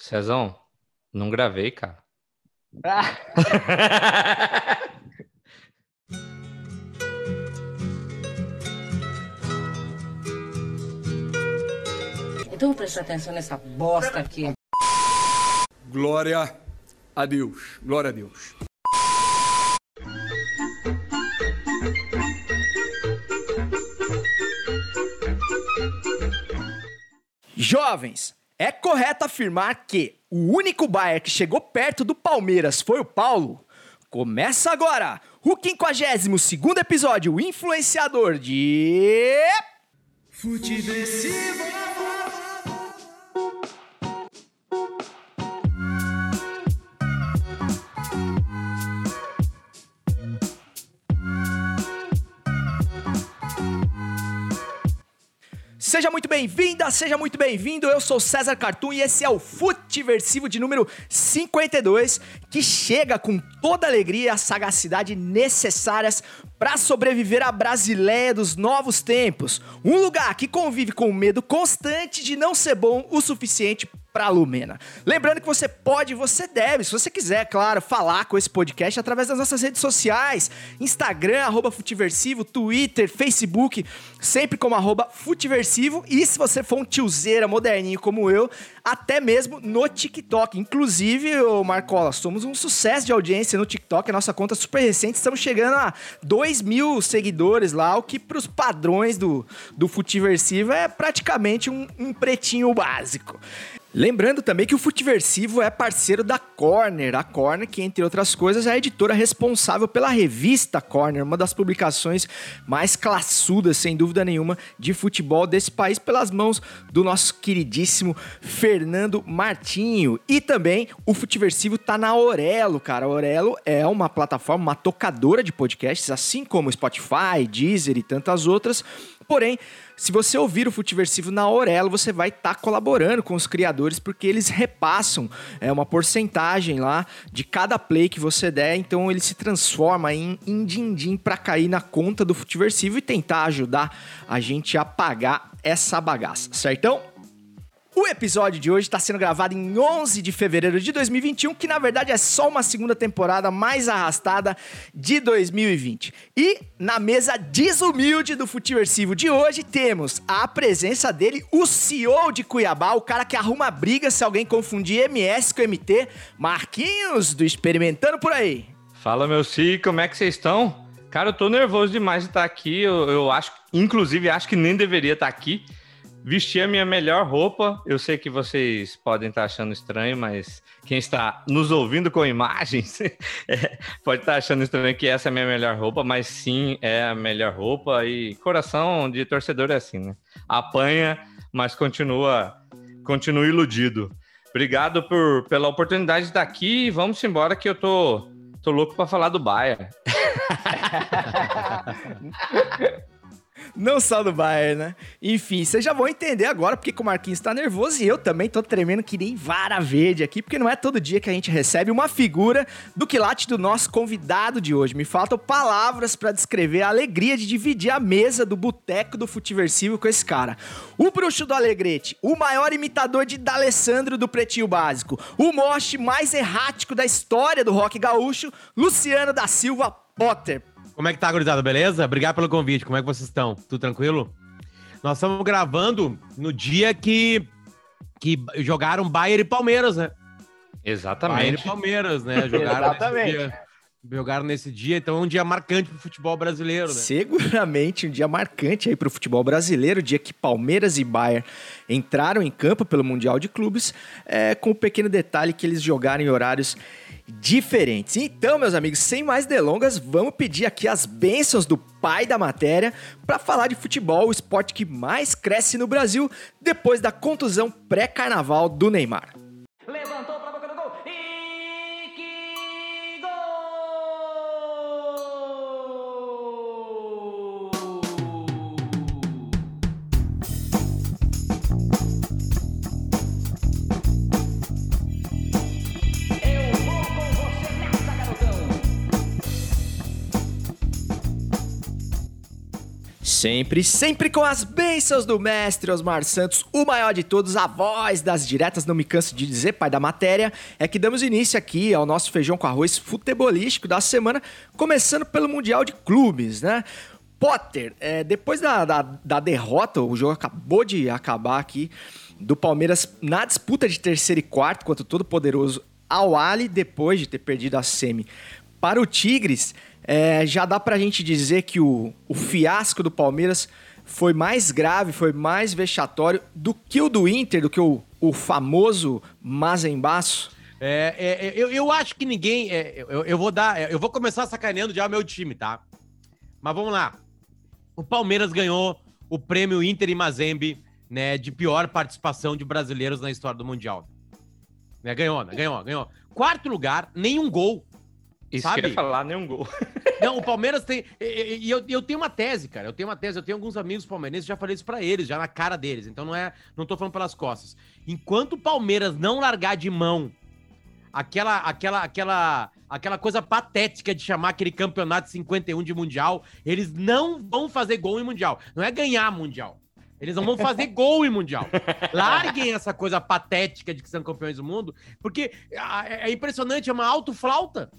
Cezão, não gravei, cara. Ah. Então vou prestar atenção nessa bosta aqui. Glória a Deus. Glória a Deus. Jovens, é correto afirmar que o único Bayern que chegou perto do Palmeiras foi o Paulo? Começa agora o 52 episódio o influenciador de. Futeversivo! Seja muito bem-vinda, seja muito bem-vindo. Eu sou César Cartoon e esse é o Futiversivo de número 52, que chega com toda a alegria e a sagacidade necessárias para sobreviver à Brasileia dos novos tempos. Um lugar que convive com o medo constante de não ser bom o suficiente para Lumena. Lembrando que você pode, você deve, se você quiser, claro, falar com esse podcast através das nossas redes sociais, Instagram, arroba Futiversivo, Twitter, Facebook, sempre como arroba Futiversivo, e se você for um tiozeira moderninho como eu, até mesmo no TikTok. Inclusive, ô Marcola, somos um sucesso de audiência no TikTok, a nossa conta é super recente, estamos chegando a 2 mil seguidores lá, o que para os padrões do, do Futiversivo é praticamente um, um pretinho básico. Lembrando também que o Futiversivo é parceiro da Corner, a Corner que, entre outras coisas, é a editora responsável pela revista Corner, uma das publicações mais classudas, sem dúvida nenhuma, de futebol desse país, pelas mãos do nosso queridíssimo Fernando Martinho. E também o Futiversivo tá na Orelo, cara. A Orelo é uma plataforma, uma tocadora de podcasts, assim como Spotify, Deezer e tantas outras. Porém, se você ouvir o Futiversivo na Aurelo, você vai estar tá colaborando com os criadores, porque eles repassam é, uma porcentagem lá de cada play que você der, então ele se transforma em, em din-din para cair na conta do Futiversivo e tentar ajudar a gente a pagar essa bagaça, certão? O episódio de hoje está sendo gravado em 11 de fevereiro de 2021, que na verdade é só uma segunda temporada mais arrastada de 2020. E na mesa desumilde do Futiversivo de hoje temos a presença dele, o CEO de Cuiabá, o cara que arruma briga se alguém confundir MS com MT, Marquinhos do Experimentando por aí. Fala, meu CEO, como é que vocês estão? Cara, eu tô nervoso demais de estar aqui. Eu, eu acho, inclusive, acho que nem deveria estar aqui Vestir a minha melhor roupa. Eu sei que vocês podem estar achando estranho, mas quem está nos ouvindo com imagens é, pode estar achando estranho que essa é a minha melhor roupa, mas sim é a melhor roupa. E coração de torcedor é assim, né? Apanha, mas continua, continua iludido. Obrigado por, pela oportunidade de estar aqui. Vamos embora que eu tô, tô louco para falar do Baia. Não só do Bayern, né? Enfim, vocês já vão entender agora porque o Marquinhos tá nervoso e eu também tô tremendo que nem vara verde aqui, porque não é todo dia que a gente recebe uma figura do quilate do nosso convidado de hoje. Me faltam palavras para descrever a alegria de dividir a mesa do boteco do Futiversivo com esse cara. O bruxo do Alegrete, o maior imitador de D'Alessandro do Pretinho Básico, o moche mais errático da história do rock gaúcho, Luciano da Silva Potter. Como é que tá, gurizada? Beleza? Obrigado pelo convite. Como é que vocês estão? Tudo tranquilo? Nós estamos gravando no dia que, que jogaram Bayern e Palmeiras, né? Exatamente. Bayern e Palmeiras, né? Jogaram Exatamente. Nesse dia, jogaram nesse dia, então é um dia marcante pro futebol brasileiro, né? Seguramente um dia marcante aí pro futebol brasileiro, dia que Palmeiras e Bayern entraram em campo pelo Mundial de Clubes, é, com o pequeno detalhe que eles jogaram em horários diferentes. Então, meus amigos, sem mais delongas, vamos pedir aqui as bênçãos do pai da matéria para falar de futebol, o esporte que mais cresce no Brasil depois da contusão pré-carnaval do Neymar. Sempre, sempre com as bênçãos do mestre Osmar Santos, o maior de todos, a voz das diretas, não me canso de dizer, pai da matéria, é que damos início aqui ao nosso feijão com arroz futebolístico da semana, começando pelo Mundial de Clubes, né? Potter, é, depois da, da, da derrota, o jogo acabou de acabar aqui, do Palmeiras na disputa de terceiro e quarto contra o todo-poderoso Al Ali, depois de ter perdido a semi para o Tigres, é, já dá pra gente dizer que o, o fiasco do Palmeiras foi mais grave, foi mais vexatório do que o do Inter, do que o, o famoso Mazembaço? É, é, é, eu, eu acho que ninguém. é, eu, eu vou dar. Eu vou começar sacaneando já o meu time, tá? Mas vamos lá. O Palmeiras ganhou o prêmio Inter e Mazembe, né? De pior participação de brasileiros na história do Mundial. Né, ganhou, né, ganhou, ganhou. Quarto lugar, nenhum gol. Isso Sabe? que eu ia falar, nenhum gol. Não, o Palmeiras tem. E eu, eu tenho uma tese, cara. Eu tenho uma tese. Eu tenho alguns amigos palmeirenses, já falei isso pra eles, já na cara deles. Então não é. Não tô falando pelas costas. Enquanto o Palmeiras não largar de mão aquela, aquela, aquela, aquela coisa patética de chamar aquele campeonato de 51 de Mundial, eles não vão fazer gol em Mundial. Não é ganhar Mundial. Eles não vão fazer gol em Mundial. Larguem essa coisa patética de que são campeões do mundo, porque ah, é é impressionante, é uma autoflauta.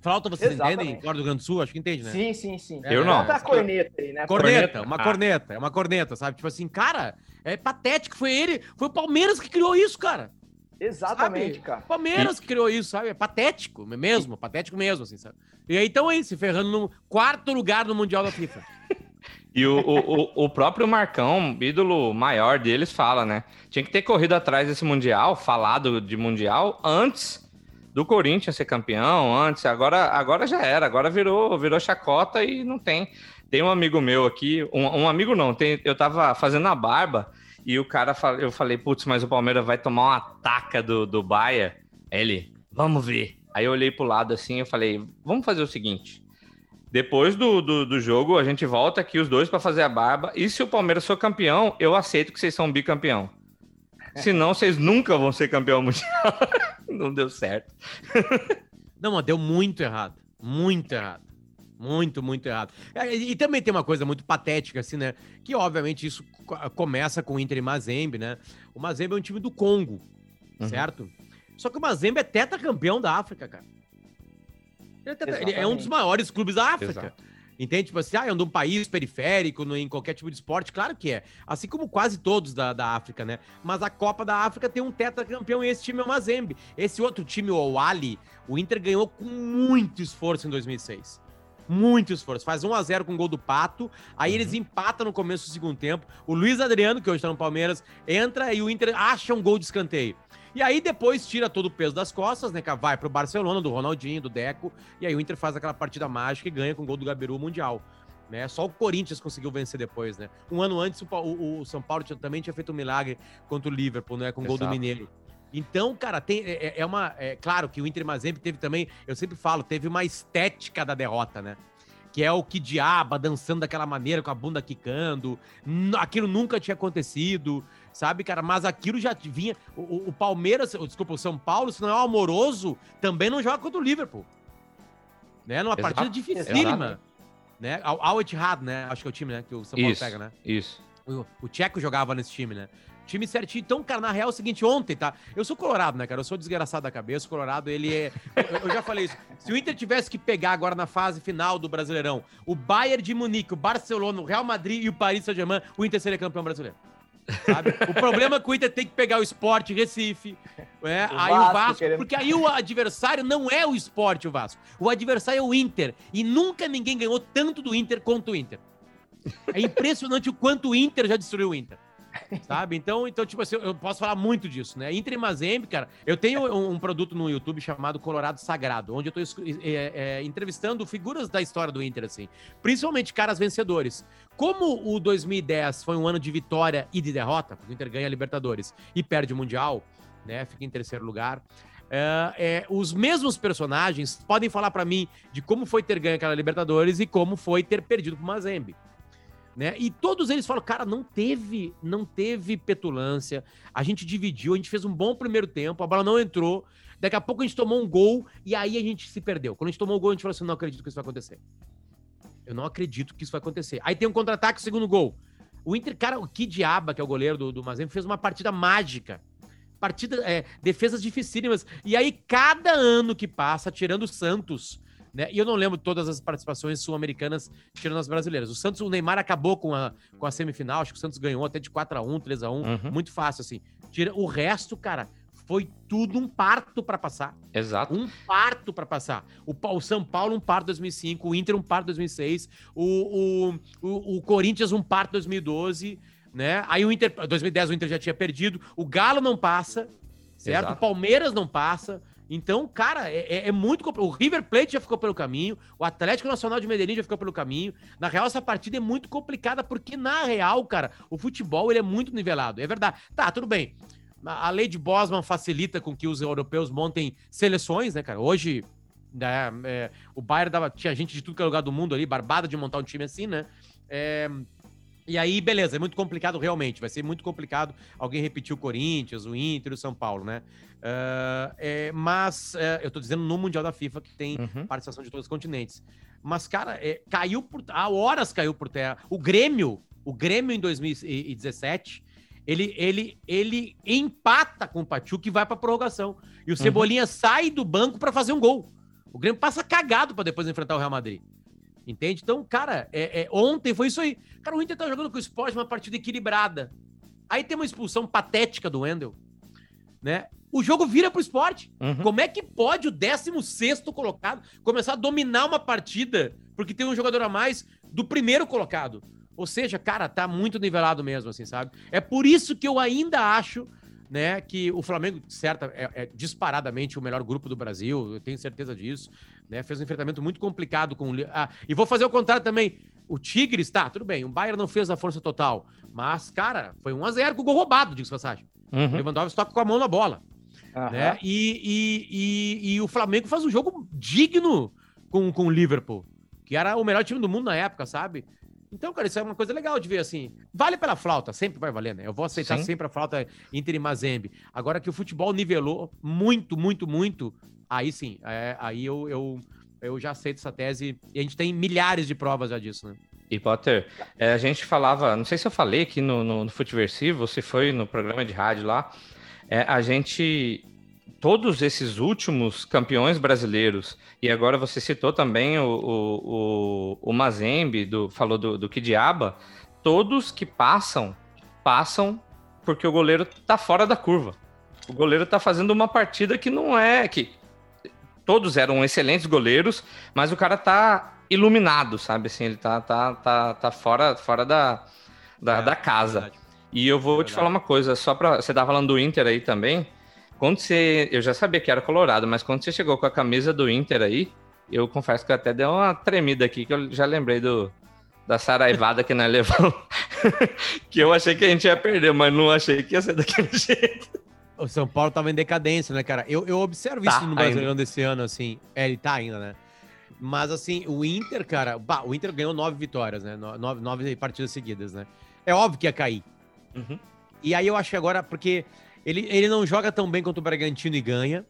Flauta, vocês Exatamente. entendem? Agora do Rio Grande do Sul, acho que entende, né? Sim, sim, sim. Eu não. Bota a corneta aí, né? Corneta, uma Ah. corneta, é uma corneta, sabe? Tipo assim, cara, é patético, foi ele, foi o Palmeiras que criou isso, cara. Exatamente, Sabe? cara. Palmeiras que criou isso, sabe? É patético mesmo, patético mesmo, assim, sabe? E aí estão aí, se ferrando no quarto lugar no Mundial da FIFA. E o, o- o próprio Marcão, ídolo maior deles, fala, né? Tinha que ter corrido atrás desse Mundial, falado de Mundial, antes do Corinthians ser campeão, antes. Agora, agora já era, agora virou, virou chacota e não tem. Tem um amigo meu aqui, um, um amigo não, tem, eu tava fazendo a barba e o cara, fala- eu falei, putz, mas o Palmeiras vai tomar uma ataca do, do Baia. Ele, vamos ver. Aí eu olhei pro lado assim, eu falei, vamos fazer o seguinte. Depois do, do, do jogo, a gente volta aqui os dois para fazer a barba. E se o Palmeiras for campeão, eu aceito que vocês são bicampeão. Senão, vocês nunca vão ser campeão mundial. Não deu certo. Não, mas deu muito errado. Muito errado. Muito, muito errado. É, E, e também tem uma coisa muito patética, assim, né? Que, obviamente, isso co- começa com o Inter e Mazembe, né? O Mazembe é um time do Congo, Uhum. certo? Só que o Mazembe é tetracampeão da África, cara. Ele é, tetra- ele é um dos maiores clubes da África. Exato. Entende? Tipo assim, ah, é um país periférico, no- em qualquer tipo de esporte, claro que é. Assim como quase todos da, da África, né? Mas a Copa da África tem um tetracampeão e esse time é o Mazembe. Esse outro time, o Ali, o Inter ganhou com muito esforço em 2006. Muito esforço. Faz 1 a 0 com o gol do Pato. Aí eles empatam no começo do segundo tempo. O Luiz Adriano, que hoje tá no Palmeiras, entra e o Inter acha um gol de escanteio. E aí depois tira todo o peso das costas, né? Vai pro Barcelona, do Ronaldinho, do Deco. E aí o Inter faz aquela partida mágica e ganha com o gol do Gabiru o Mundial. Né? Só o Corinthians conseguiu vencer depois, né? Um ano antes, o, o- o São Paulo tinha- também tinha feito um milagre contra o Liverpool, né? Com o gol do. Mineiro. Então, cara, tem, é, é uma. É, claro que o Inter Mazembe teve também, eu sempre falo, teve uma estética da derrota, né? Que é o que diaba dançando daquela maneira, com a bunda quicando. Aquilo nunca tinha acontecido, sabe, cara? Mas aquilo já vinha. O, o- Palmeiras, desculpa, o São Paulo, se não é o amoroso, também não joga contra o Liverpool. Né? Numa Exato. partida dificílima. Né? Al Al Ittihad, né? Acho que é o time, né? Que o São Paulo Isso, pega, né? isso. O, o Tcheco jogava nesse time, né? Time certinho. Então, cara, na real é o seguinte, ontem, tá? Eu sou colorado, né, cara? Eu sou desgraçado da cabeça. O colorado, ele é... Eu, eu já falei isso. Se o Inter tivesse que pegar agora na fase final do Brasileirão o Bayern de Munique, o Barcelona, o Real Madrid e o Paris Saint-Germain, o Inter seria campeão brasileiro. Sabe? O problema é que o Inter tem que pegar o Sport Recife, né? O aí o Vasco Vasco, querendo- porque aí o adversário não é o Sport, o Vasco. O adversário é o Inter. E nunca ninguém ganhou tanto do Inter quanto o Inter. É impressionante o quanto o Inter já destruiu o Inter. Sabe? Então, então, tipo assim, eu posso falar muito disso, né? Inter e Mazembe, cara, eu tenho um, um produto no YouTube chamado Colorado Sagrado, onde eu tô é, é, entrevistando figuras da história do Inter, assim. Principalmente caras vencedores. Como o 2010 foi um ano de vitória e de derrota, porque o Inter ganha a Libertadores e perde o Mundial, né? Fica em terceiro lugar. É, é, os mesmos personagens podem falar pra mim de como foi ter ganho aquela Libertadores e como foi ter perdido pro Mazembe né? E todos eles falam, cara, não teve, não teve petulância. A gente dividiu, a gente fez um bom primeiro tempo, a bola não entrou. Daqui a pouco a gente tomou um gol e aí a gente se perdeu. Quando a gente tomou o gol, a gente falou assim: não acredito que isso vai acontecer. Eu não acredito que isso vai acontecer. Aí tem um contra-ataque, segundo gol. O Inter, cara, o Kidiaba, que é o goleiro do, do Mazembe, fez uma partida mágica. Partida, é, defesas dificílimas. E aí, cada ano que passa, tirando o Santos, né? E eu não lembro todas as participações sul-americanas, tirando as brasileiras. O Santos, o Neymar acabou com a, com a semifinal, acho que o Santos ganhou até de 4x1, 3x1, Uhum. muito fácil, assim. Tira, o resto, cara, foi tudo um parto pra passar. Exato. Um parto pra passar. O, o São Paulo, um parto 2005. O Inter, um parto 2006. O, o, o, o Corinthians, um parto 2012. Né? Aí o Inter, 2010, o Inter já tinha perdido. O Galo não passa, certo? Exato. O Palmeiras não passa. Então, cara, é, é- é muito. O River Plate já ficou pelo caminho. O Atlético Nacional de Medellín já ficou pelo caminho. Na real, essa partida é muito complicada, porque na real, cara, o futebol ele é muito nivelado. É verdade. Tá, tudo bem. A a lei de Bosman facilita com que os europeus montem seleções, né, cara? Hoje, né, é, o Bayern dava, tinha gente de tudo que é lugar do mundo ali, barbada de montar um time assim, né? É, e aí, beleza, é muito complicado realmente. Vai ser muito complicado alguém repetir o Corinthians, o Inter, o São Paulo, né? Ah, é, mas é, eu tô dizendo no Mundial da FIFA que tem Uhum. participação de todos os continentes. Mas, cara, é, caiu por. Há horas caiu por terra. O Grêmio, o Grêmio em 2017, ele, ele, ele empata com o Pachuca e vai pra prorrogação. E o Cebolinha sai do banco pra fazer um gol. O Grêmio passa cagado pra depois enfrentar o Real Madrid. Entende? Então, cara, é, é, ontem foi isso aí. Cara, o Inter tá jogando com o Sport uma partida equilibrada. Aí tem uma expulsão patética do Wendel, né? O jogo vira pro esporte. Uhum. Como é que pode o 16 colocado começar a dominar uma partida porque tem um jogador a mais do primeiro colocado? Ou seja, cara, tá muito nivelado mesmo, assim, sabe? É por isso que eu ainda acho, né, que o Flamengo, certa, é, é disparadamente o melhor grupo do Brasil, eu tenho certeza disso, né? Fez um enfrentamento muito complicado com o. Ah, e vou fazer o contrário também. O Tigres, tá, tudo bem, o Bayern não fez a força total, mas, cara, foi 1x0 com o gol roubado, diga-se de passagem. O Uhum. Lewandowski toca com a mão na bola Aham. né? E, e, e, e o Flamengo faz um jogo digno com, com o Liverpool, que era o melhor time do mundo na época, sabe? Então, cara, isso é uma coisa legal de ver assim. Vale pela flauta, sempre vai valer, né? Eu vou aceitar Sim. sempre a flauta Inter e Mazembe. Agora que o futebol nivelou muito, muito, muito, aí sim, é, aí eu, eu, eu já aceito essa tese e a gente tem milhares de provas já disso, né? E Potter, é, a gente falava, não sei se eu falei aqui no, no, no Futiversivo, se foi no programa de rádio lá, é, a gente, todos esses últimos campeões brasileiros, e agora você citou também o, o, o, o Mazembe, do, falou do, do Kidiaba, todos que passam, passam porque o goleiro tá fora da curva. O goleiro tá fazendo uma partida que não é, que todos eram excelentes goleiros, mas o cara tá iluminado, sabe? Assim, ele tá, tá, tá, tá fora, fora da, da, É, da casa. verdade. E eu vou te Verdade. falar uma coisa, só pra. Você tava falando do Inter aí também. Quando você. Eu já sabia que era colorado, mas quando você chegou com a camisa do Inter aí, eu confesso que eu até deu uma tremida aqui, que eu já lembrei do. Da saraivada que nós levamos. que eu achei que a gente ia perder, mas não achei que ia ser daquele jeito. O São Paulo tava em decadência, né, cara? Eu, eu observo Tá, isso no ainda. Brasileirão desse ano, assim. É, ele tá ainda, né? Mas, assim, o Inter, cara... bah, o Inter ganhou nove vitórias, né? No- Nove, nove partidas seguidas, né? É óbvio que ia cair. Uhum. E aí eu acho que agora, porque ele, ele não joga tão bem quanto o Bragantino e ganha.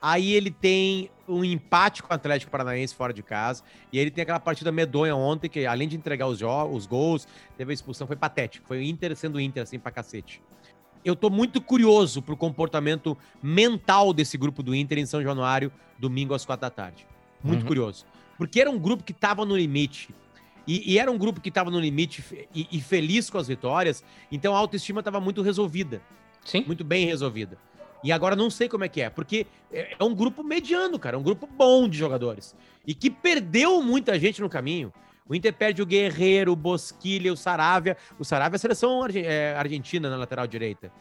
Aí ele tem um empate com o Atlético Paranaense fora de casa. E ele tem aquela partida medonha ontem, que além de entregar os, os gols, teve a expulsão, foi patético. Foi o Inter sendo Inter, assim, pra cacete. Eu tô muito curioso pro comportamento mental desse grupo do Inter em São Januário, domingo às quatro da tarde. Muito Uhum. curioso. Porque era um grupo que tava no limite. E, e era um grupo que tava no limite e, e feliz com as vitórias. Então a autoestima tava muito resolvida Sim. muito bem resolvida. E agora não sei como é que é, porque é é um grupo mediano, cara, um grupo bom de jogadores. E que perdeu muita gente no caminho. O Inter perde o Guerreiro, o Bosquilha, o Saravia. O Saravia é a seleção é, argentina na lateral direita.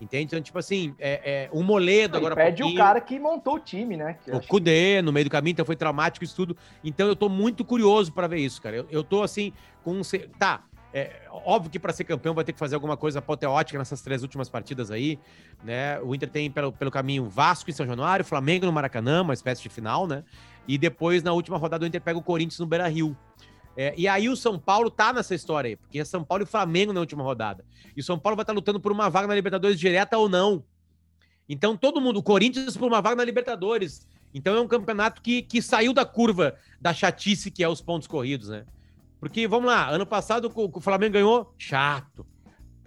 Entende? Então, tipo assim, é, é, o Moledo agora perde o cara que montou o time, né? Que O acho Kudê no meio do caminho, então foi traumático isso tudo. Então eu tô muito curioso pra ver isso, cara. Eu, eu tô assim, com um. Tá, é, óbvio que pra ser campeão vai ter que fazer alguma coisa apoteótica nessas três últimas partidas aí, né? O Inter tem pelo, pelo caminho Vasco em São Januário, Flamengo no Maracanã, uma espécie de final, né? E depois, na última rodada, o Inter pega o Corinthians no Beira Rio. É, e aí o São Paulo tá nessa história aí, porque é São Paulo e Flamengo na última rodada. E o São Paulo vai estar lutando por uma vaga na Libertadores direta ou não. Então todo mundo, o Corinthians por uma vaga na Libertadores. Então é um campeonato que, que saiu da curva da chatice que é os pontos corridos, né? Porque, vamos lá, ano passado o Flamengo ganhou, chato.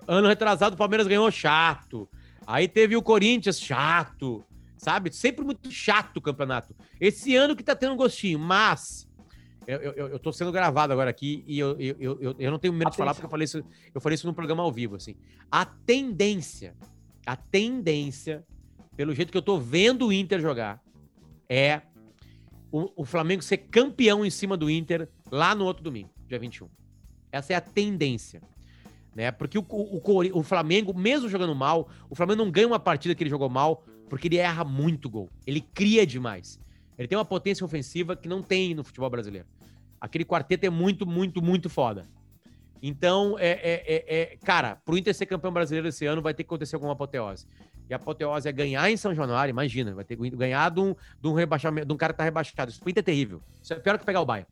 Ano retrasado o Palmeiras ganhou, chato. Aí teve o Corinthians, chato. Sabe? Sempre muito chato o campeonato. Esse ano que tá tendo um gostinho, mas. Eu, eu, eu tô sendo gravado agora aqui e eu, eu, eu, eu- eu não tenho medo de falar porque eu falei, isso, eu falei isso num programa ao vivo, assim. A tendência, a tendência, pelo jeito que eu tô vendo o Inter jogar, é o, o Flamengo ser campeão em cima do Inter lá no outro domingo, dia 21. Essa é a tendência. Né? Porque o, o, o Flamengo, mesmo jogando mal, o Flamengo não ganha uma partida que ele jogou mal porque ele erra muito gol. Ele cria demais. Ele tem uma potência ofensiva que não tem no futebol brasileiro. Aquele quarteto é muito, muito, muito foda. Então, é, é, é, é- cara, pro Inter ser campeão brasileiro esse ano vai ter que acontecer alguma apoteose. E a apoteose é ganhar em São Januário, imagina, vai ter que ganhar de um, de um rebaixamento, de um cara que tá rebaixado. Isso pro Inter é terrível. Isso é pior que pegar o Bayern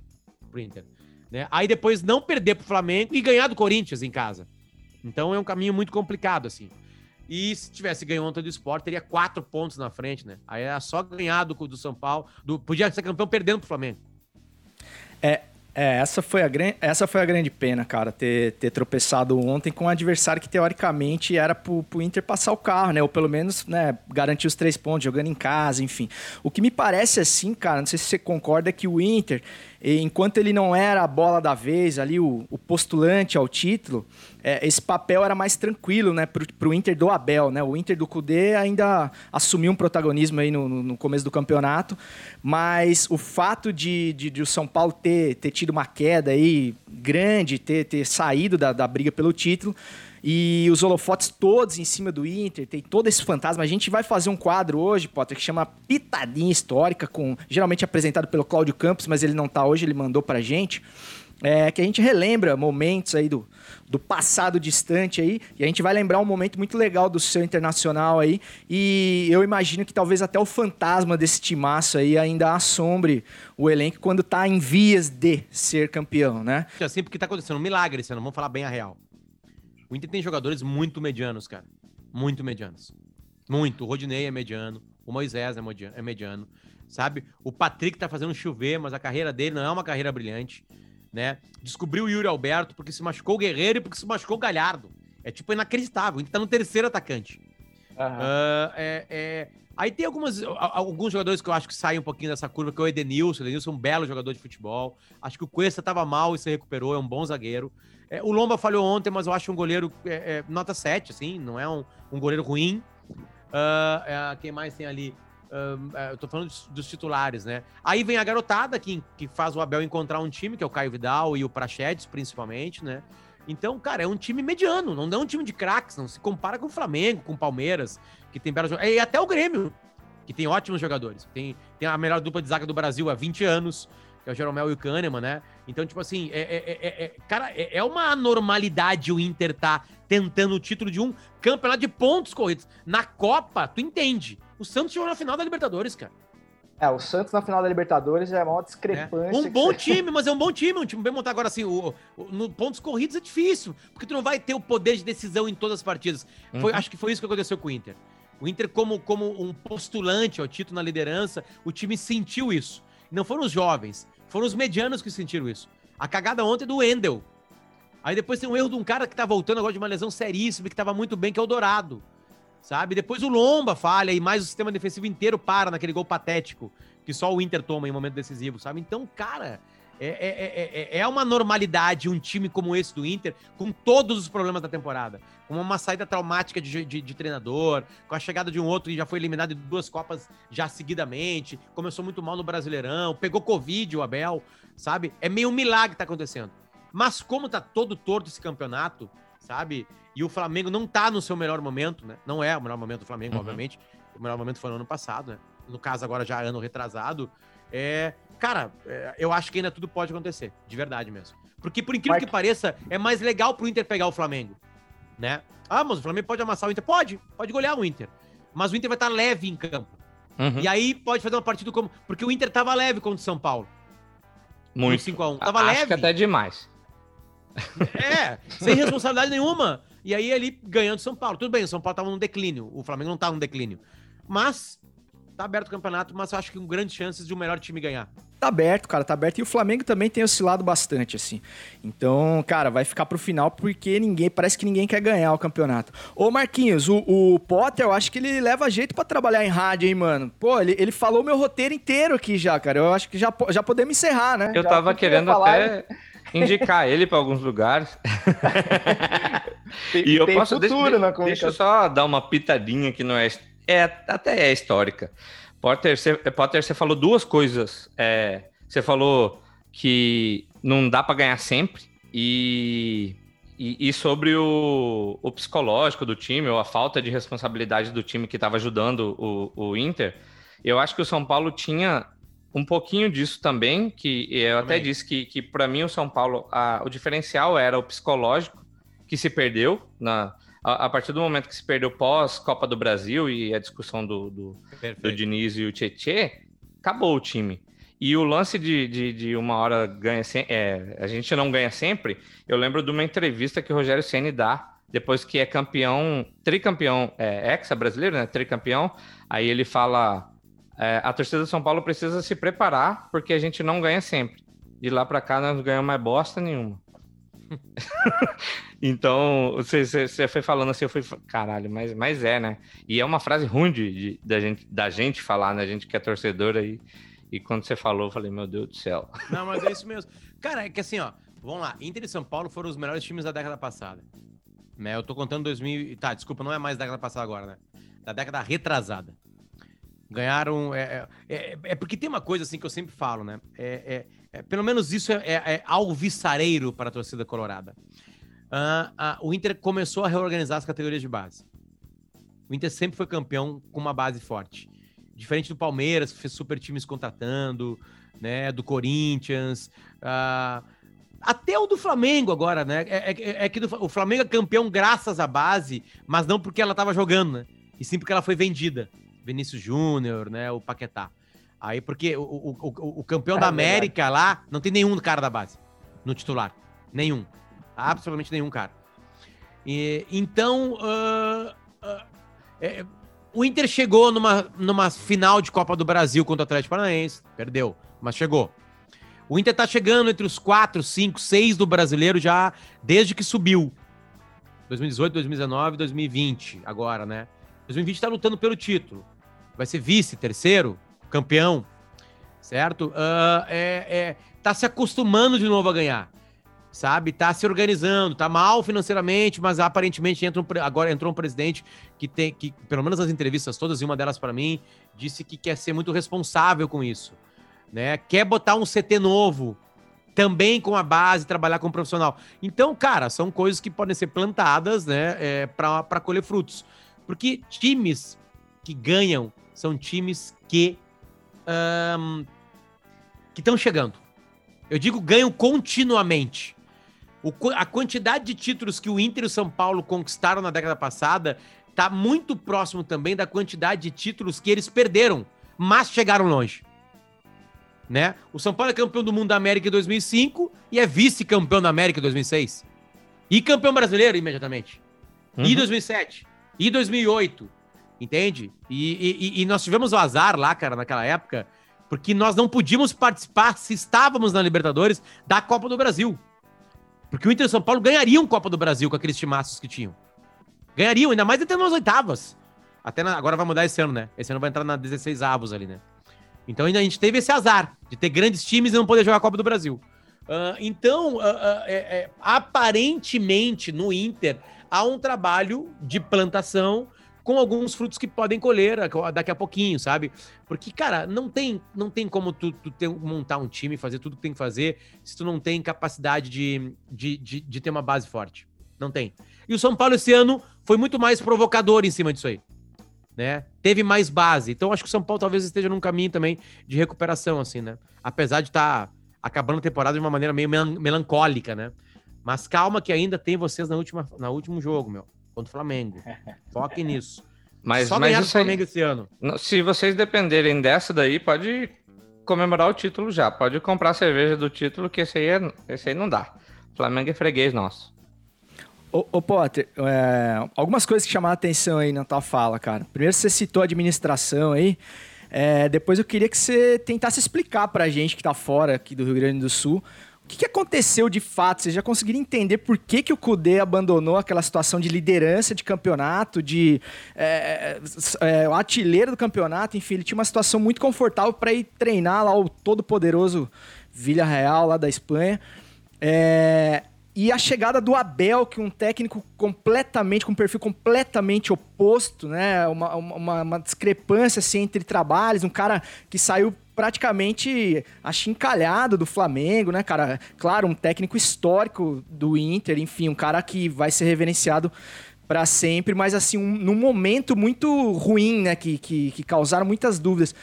pro Inter. Né? Aí depois não perder pro Flamengo e ganhar do Corinthians em casa. Então é um caminho muito complicado, assim. E se tivesse ganho ontem do Sport, teria quatro pontos na frente, né? Aí era só ganhar do, do São Paulo. Do, podia ser campeão perdendo pro Flamengo. É, essa foi, a essa foi a grande pena, cara, ter, ter tropeçado ontem com um adversário que teoricamente era pro, pro Inter passar o carro, né? Ou pelo menos, né, garantir os três pontos, jogando em casa, enfim. O que me parece assim, cara, não sei se você concorda, é que o Inter, eh, enquanto ele não era a bola da vez, ali, o, o postulante ao título, é, esse papel era mais tranquilo, né, pro, pro Inter do Abel, né? O Inter do Cudê ainda assumiu um protagonismo aí no, no- no começo do campeonato, mas o fato de, de, de o São Paulo ter, ter tido uma queda aí grande, ter, ter saído da, da briga pelo título, e os holofotes todos em cima do Inter, tem todo esse fantasma. A gente vai fazer um quadro hoje, Potter, que chama Pitadinha Histórica, com geralmente apresentado pelo Cláudio Campos, mas ele não tá hoje, ele mandou pra gente. É, que a gente relembra momentos aí do, do passado distante aí, e a gente vai lembrar um momento muito legal do seu internacional aí, e eu imagino que talvez até o fantasma desse timaço aí ainda assombre o elenco quando tá em vias de ser campeão, né? Assim, porque tá acontecendo um milagre ano, vamos falar bem a real. O Inter tem jogadores muito medianos, cara. Muito medianos. Muito. O Rodinei é mediano. O Moisés é modia- é mediano. Sabe? O Patrick tá fazendo chover, mas a carreira dele não é uma carreira brilhante. Né? Descobriu o Yuri Alberto porque se machucou o Guerreiro e porque se machucou o Galhardo. É tipo inacreditável. O Inter tá no terceiro atacante. Aham. Ah, é, é, Aí tem algumas, alguns jogadores que eu acho que saem um pouquinho dessa curva, que é o Edenilson. O Edenilson é um belo jogador de futebol. Acho que o Cuesta tava mal e se recuperou, é um bom zagueiro. É, o Lomba falhou ontem, mas eu acho um goleiro é, é, nota 7, assim, não é um, um goleiro ruim. É, quem mais tem ali? É, eu tô falando dos, dos titulares, né? Aí vem a garotada que, que faz o Abel encontrar um time, que é o Caio Vidal e o Prachedes, principalmente, né? Então, cara, é um time mediano, não é um time de craques, não se compara com o Flamengo, com o Palmeiras, que tem belos. E até o Grêmio, que tem ótimos jogadores. Tem, tem a melhor dupla de zaga do Brasil há 20 anos, que é o Jeromel e o Kahneman, né? Então, tipo assim, é, é- é- é- cara, é, é uma anormalidade o Inter tá tentando o título de um campeonato de pontos corridos. Na Copa, tu entende. O Santos chegou na final da Libertadores, cara. É, o Santos na final da Libertadores é a maior né? discrepância. Um que bom você- time, mas é um bom time, um time bem montado. Agora, assim, o, o- no pontos corridos é difícil, porque tu não vai ter o poder de decisão em todas as partidas. Foi- Uhum. Acho que foi isso que aconteceu com o Inter. O Inter, como, como um postulante ao título na liderança, o time sentiu isso. Não foram os jovens, foram os medianos que sentiram isso. A cagada ontem é do Wendel. Aí depois tem um erro de um cara que tá voltando agora de uma lesão seríssima, que tava muito bem, que é o Dourado. Sabe? Depois o Lomba falha e mais o sistema defensivo inteiro para naquele gol patético que só o Inter toma em momento decisivo, sabe? Então, cara, é, é, é, é- é uma normalidade um time como esse do Inter, com todos os problemas da temporada. Com uma saída traumática de, de- de treinador, com a chegada de um outro que já foi eliminado de duas Copas já seguidamente, começou muito mal no Brasileirão, pegou Covid o Abel, sabe? É meio um milagre que tá acontecendo. Mas como tá todo torto esse campeonato, sabe? E o Flamengo não tá no seu melhor momento, né? Não é o melhor momento do Flamengo, Uhum. obviamente. O melhor momento foi no ano passado, né? No caso, agora já ano retrasado. É, cara, é, eu acho que ainda tudo pode acontecer, de verdade mesmo. Porque, por incrível que pareça, é mais legal pro Inter pegar o Flamengo, né? Ah, mas o Flamengo pode amassar o Inter? Pode, pode golear o Inter. Mas o Inter vai estar leve em campo. Uhum. E aí pode fazer uma partida como. Porque o Inter tava leve contra o São Paulo. Muito. 5x1. Tava Acho leve. que até demais. É, sem responsabilidade nenhuma. E aí ele ganhando São Paulo. Tudo bem, o São Paulo tava num declínio. O Flamengo não tava num declínio. Mas Tá aberto o campeonato, mas eu acho que com grandes chances de o melhor time ganhar. Tá aberto, cara, tá aberto. E o Flamengo também tem oscilado bastante, assim. Então, cara, vai ficar pro final porque ninguém, parece que ninguém quer ganhar o campeonato. Ô, Marquinhos, o, o Potter, eu acho que ele leva jeito pra trabalhar em rádio, hein, mano? Pô, ele, ele falou meu roteiro inteiro aqui já, cara. Eu acho que já, já podemos encerrar, né? Eu Já tava querendo falar, até indicar ele para alguns lugares. Tem, E eu tem posso futuro deixa, na deixa eu só dar uma pitadinha que não é, é até é histórica. Potter, você, Potter, você falou duas coisas. É, você falou que não dá para ganhar sempre e, e, e sobre o, o psicológico do time ou a falta de responsabilidade do time que estava ajudando o, o Inter. Eu acho que o São Paulo tinha um pouquinho disso também, que eu até Também. disse que, que para mim o São Paulo, a- o diferencial era o psicológico, que se perdeu na, a, a partir do momento que se perdeu pós Copa do Brasil e a discussão do, do, do Diniz e o Tietê, acabou o time. E o lance de, de, de uma hora ganha sem, é, a gente não ganha sempre, eu lembro de uma entrevista que o Rogério Ceni dá depois que é campeão, tricampeão, é, exa brasileiro, né? Tricampeão, aí ele fala: é, a torcida do São Paulo precisa se preparar porque a gente não ganha sempre. De lá pra cá nós não ganhamos mais bosta nenhuma. então, você, você, você foi falando assim, eu fui, caralho, mas, mas é, né? E é uma frase ruim de, de- da, gente, da gente falar, né? A gente que é torcedor aí. E quando você falou, eu falei, meu Deus do céu. Não, mas é isso mesmo. Cara, é que assim, ó, vamos lá. Inter e São Paulo foram os melhores times da década passada. Né? Eu tô contando 2000. e- Tá, desculpa, não é mais da década passada agora, né? Da década retrasada. Ganharam. É, é, é- é porque tem uma coisa assim que eu sempre falo, né? É, é- é- pelo menos isso é, é, alvissareiro para a torcida colorada. Ah, ah, o Inter começou a reorganizar as categorias de base. O Inter sempre foi campeão com uma base forte. Diferente do Palmeiras, que fez super times contratando, né? Do Corinthians. ah, até o do Flamengo agora, né? É, é- é que do- o Flamengo é campeão graças à base, mas não porque ela tava jogando, né? E sim porque ela foi vendida. Vinícius Júnior, né? O Paquetá. Aí, porque o, o, o, o campeão É da verdade. América lá não tem nenhum cara da base no titular. Nenhum. Absolutamente nenhum cara. E, então, ah, ah, é, o Inter chegou numa, numa final de Copa do Brasil contra o Atlético Paranaense. Perdeu, mas chegou. O Inter tá chegando entre os 4, 5, 6 do brasileiro já desde que subiu. 2018, 2019, 2020, agora, né? 2020 tá lutando pelo título. Vai ser vice, terceiro, campeão, certo? Ah, é, é, tá se acostumando de novo a ganhar, sabe? Tá se organizando, tá mal financeiramente, mas aparentemente entra um agora entrou um presidente que tem, que pelo menos nas entrevistas todas, e uma delas para mim, disse que quer ser muito responsável com isso né? Quer botar um CT novo, também com a base, trabalhar como profissional. Então, cara, são coisas que podem ser plantadas, né, é, para colher frutos. Porque times que ganham são times que ahn, que estão chegando. Eu digo ganham continuamente. O a quantidade de títulos que o Inter e o São Paulo conquistaram na década passada tá muito próximo também da quantidade de títulos que eles perderam, mas chegaram longe né? O São Paulo é campeão do mundo da América em 2005 e é vice-campeão da América em 2006. E campeão brasileiro imediatamente. E Uhum. 2007. E 2008. Entende? E, e- e nós tivemos o azar lá, cara, naquela época, porque nós não podíamos participar, se estávamos na Libertadores, da Copa do Brasil. Porque o Inter e São Paulo ganhariam Copa do Brasil com aqueles timaços que tinham. Ganhariam, ainda mais até nas oitavas. Até na- agora vai mudar esse ano, né? Esse ano vai entrar na 16 avos ali, né? Então ainda a gente teve esse azar de ter grandes times e não poder jogar a Copa do Brasil. Ah, então, ah, ah, é- é, aparentemente no Inter há um trabalho de plantação com alguns frutos que podem colher daqui a pouquinho, sabe? Porque, cara, não tem, não tem como tu, tu ter- montar um time, fazer tudo que tem que fazer, se tu não tem capacidade de, de, de, de ter uma base forte. Não tem. E o São Paulo esse ano foi muito mais provocador em cima disso aí. Né? Teve mais base. Então acho que o São Paulo talvez esteja num caminho também de recuperação, assim, né? Apesar de estar acabando a temporada de uma maneira meio melan- melancólica, né? Mas calma que ainda tem vocês na última, na último jogo, meu. Contra o Flamengo. Foquem nisso. Mas, Só mas ganhar do isso aí- Flamengo esse ano. Não, Se vocês dependerem dessa daí, pode comemorar o título já. Pode comprar a cerveja do título, que esse aí, é, esse aí não dá. Flamengo é freguês nosso. Ô, ô, Potter, é, algumas coisas que chamaram a atenção aí na tua fala, cara. Primeiro você citou a administração aí. É, depois eu queria que você tentasse explicar pra gente que tá fora aqui do Rio Grande do Sul que, que aconteceu de fato? Vocês já conseguiram entender por que, que o Kudê abandonou aquela situação de liderança de campeonato, de é, é, o artilheiro do campeonato, enfim, ele tinha uma situação muito confortável para ir treinar lá o todo poderoso Villarreal lá da Espanha. É, e a chegada do Abel, que é um técnico completamente, com um perfil completamente oposto, né? Uma, uma, uma discrepância assim, entre trabalhos, um cara que saiu praticamente achincalhado do Flamengo, né, cara? Claro, um técnico histórico do Inter, enfim, um cara que vai ser reverenciado para sempre, mas assim, um, num momento muito ruim, né, que, que, que causaram muitas dúvidas.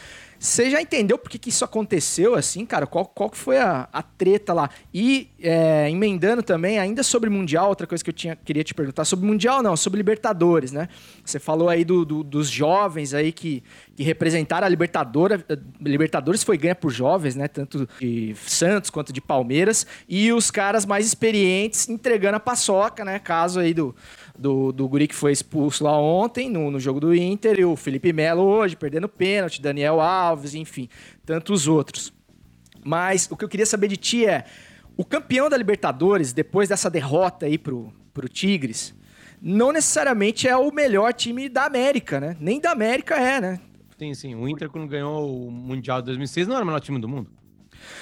Você já entendeu por que, que isso aconteceu, assim, cara? Qual, qual que foi a, a treta lá? E é, emendando também, ainda sobre Mundial, outra coisa que eu tinha, queria te perguntar, sobre Mundial não, sobre Libertadores, né? Você falou aí do, do, dos jovens aí que, que representaram a Libertadora, Libertadores foi ganha por jovens, né? Tanto de Santos quanto de Palmeiras, e os caras mais experientes entregando a paçoca, né? Caso aí do do, do Guri que foi expulso lá ontem no, no jogo do Inter, e o Felipe Melo hoje perdendo pênalti, Daniel Alves, enfim, tantos outros. Mas o que eu queria saber de ti é: o campeão da Libertadores, depois dessa derrota aí pro, pro Tigres, não necessariamente é o melhor time da América, né? Nem da América é, né? Sim, sim. O Inter, quando ganhou o Mundial de 2006, não era o melhor time do mundo.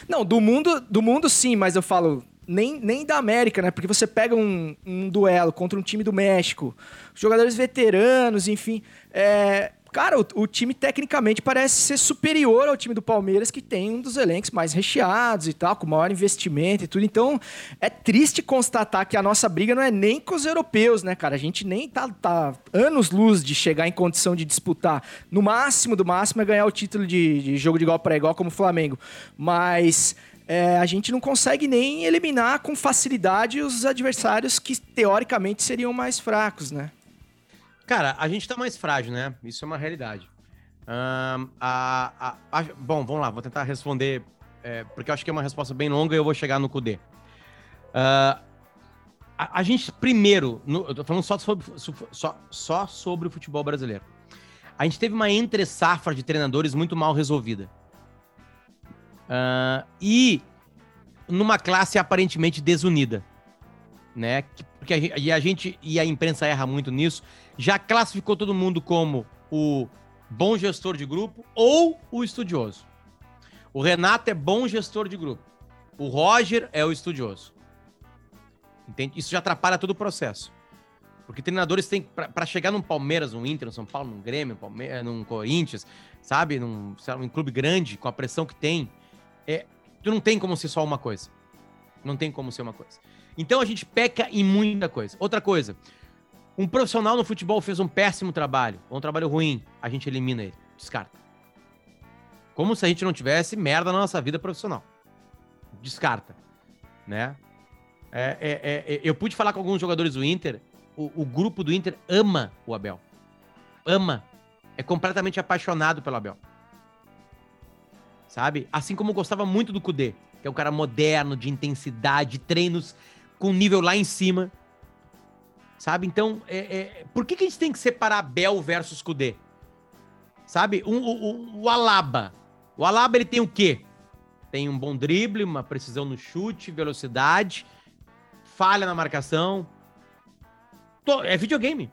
Não, do mundo, do mundo sim, mas eu falo nem, nem da América, né? Porque você pega um, um duelo contra um time do México, jogadores veteranos, enfim. É, cara, o, o, time tecnicamente parece ser superior ao time do Palmeiras, que tem um dos elencos mais recheados e tal, com maior investimento e tudo. Então, é triste constatar que a nossa briga não é nem com os europeus, né, cara? A gente nem tá, tá anos luz de chegar em condição de disputar. No máximo do máximo é ganhar o título de, de jogo de igual para igual, como o Flamengo. Mas é, a gente não consegue nem eliminar com facilidade os adversários que teoricamente seriam mais fracos, né? Cara, a gente tá mais frágil, né? Isso é uma realidade. Um, a, a, a, bom, vamos lá, vou tentar responder, é, porque eu acho que é uma resposta bem longa e eu vou chegar no QD. Uh, a, gente, primeiro, no, eu tô falando só sobre, só, só sobre o futebol brasileiro. A gente teve uma entre-safra de treinadores muito mal resolvida. Uh, e numa classe aparentemente desunida, né? Porque a, e a gente e a imprensa erra muito nisso, já classificou todo mundo como o bom gestor de grupo ou o estudioso. O Renato é bom gestor de grupo. O Roger é o estudioso. Entende? Isso já atrapalha todo o processo. Porque treinadores têm, para chegar num Palmeiras, num Inter, num São Paulo, num Grêmio, Palmeiras, num Corinthians, sabe? Num, lá, num clube grande, com a pressão que tem, é, tu não tem como ser só uma coisa. Não tem como ser uma coisa. Então a gente peca em muita coisa. Outra coisa, um profissional no futebol fez um péssimo trabalho, ou um trabalho ruim, a gente elimina ele, descarta. Como se a gente não tivesse merda na nossa vida profissional. Descarta, né? É, é, é, eu pude falar com alguns jogadores do Inter, o, o grupo do Inter ama o Abel. Ama. É completamente apaixonado pelo Abel sabe? Assim como eu gostava muito do Kudê, que é um cara moderno, de intensidade, treinos com nível lá em cima, sabe? Então, é, é... por que, que a gente tem que separar Bel versus Kudê? Sabe? Um, o, o Alaba. O Alaba, ele tem o quê? Tem um bom drible, uma precisão no chute, velocidade, falha na marcação. É videogame.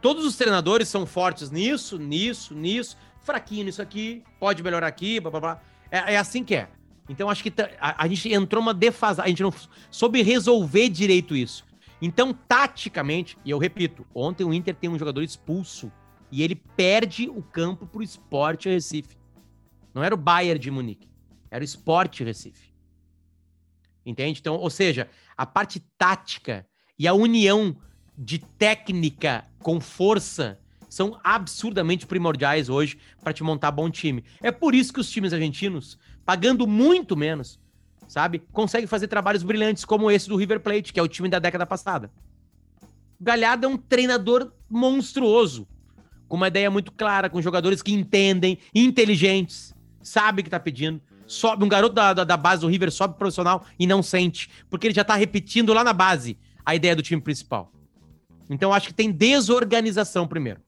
Todos os treinadores são fortes nisso, nisso, nisso fraquinho nisso aqui, pode melhorar aqui, blá blá blá. É, é assim que é. Então acho que a, a gente entrou uma defasagem, a gente não soube resolver direito isso. Então, taticamente, e eu repito, ontem o Inter tem um jogador expulso e ele perde o campo pro Sport Recife. Não era o Bayern de Munique, era o Sport Recife. Entende? Então, ou seja, a parte tática e a união de técnica com força são absurdamente primordiais hoje para te montar bom time. É por isso que os times argentinos, pagando muito menos, sabe, conseguem fazer trabalhos brilhantes como esse do River Plate, que é o time da década passada. Galhardo é um treinador monstruoso, com uma ideia muito clara, com jogadores que entendem, inteligentes, sabe o que tá pedindo. Sobe um garoto da, da, da base do River sobe profissional e não sente, porque ele já tá repetindo lá na base a ideia do time principal. Então acho que tem desorganização primeiro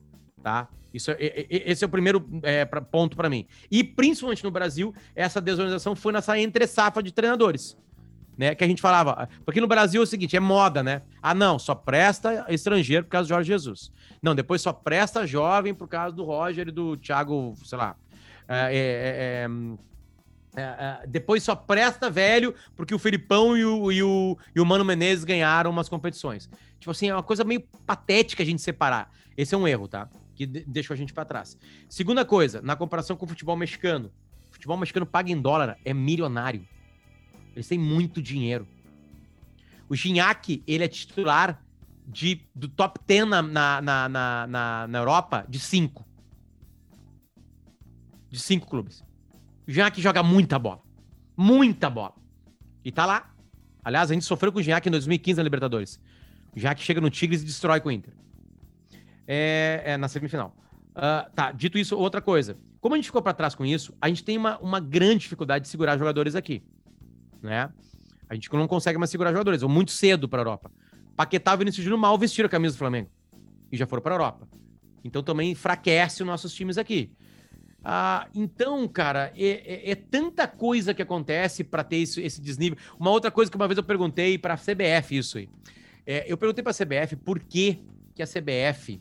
tá? Isso, é- esse é o primeiro é, pra- ponto para mim. E principalmente no Brasil, essa desorganização foi nessa entre safra de treinadores. Né, que a gente falava, porque no Brasil é o seguinte, é moda, né? Ah, não, só presta estrangeiro por causa do Jorge Jesus. Não, depois só presta jovem por causa do Roger e do Thiago, sei lá. É, é, é, é, é, depois só presta velho porque o Felipão e o, e, o, e o Mano Menezes ganharam umas competições. Tipo assim, é uma coisa meio patética a gente separar. Esse é um erro, tá? Que de- deixou a gente pra trás. Segunda coisa, na comparação com o futebol mexicano. O futebol mexicano paga em dólar, é milionário. Eles têm muito dinheiro. O Gignac, ele é titular de, do top 10 na, na, na, na, na- na Europa de cinco. De cinco clubes. O Gignac joga muita bola. Muita bola. E tá lá. Aliás, a gente sofreu com o Gignac em 2015 na Libertadores. O Gignac chega no Tigres e destrói com o Inter. É, é na semifinal. Ah, tá, dito isso, outra coisa. Como a gente ficou pra trás com isso, a gente tem uma, uma grande dificuldade de segurar jogadores aqui. Né? A gente não consegue mais segurar jogadores. Vão muito cedo pra Europa. Paquetá e Vinícius Júnior mal vestiram a camisa do Flamengo. E já foram pra Europa. Então também enfraquece os nossos times aqui. Ah, então, cara, é, é- é tanta coisa que acontece pra ter esse, desnível. Uma outra coisa que uma vez eu perguntei pra CBF, isso aí. É, eu perguntei pra CBF por que, que a CBF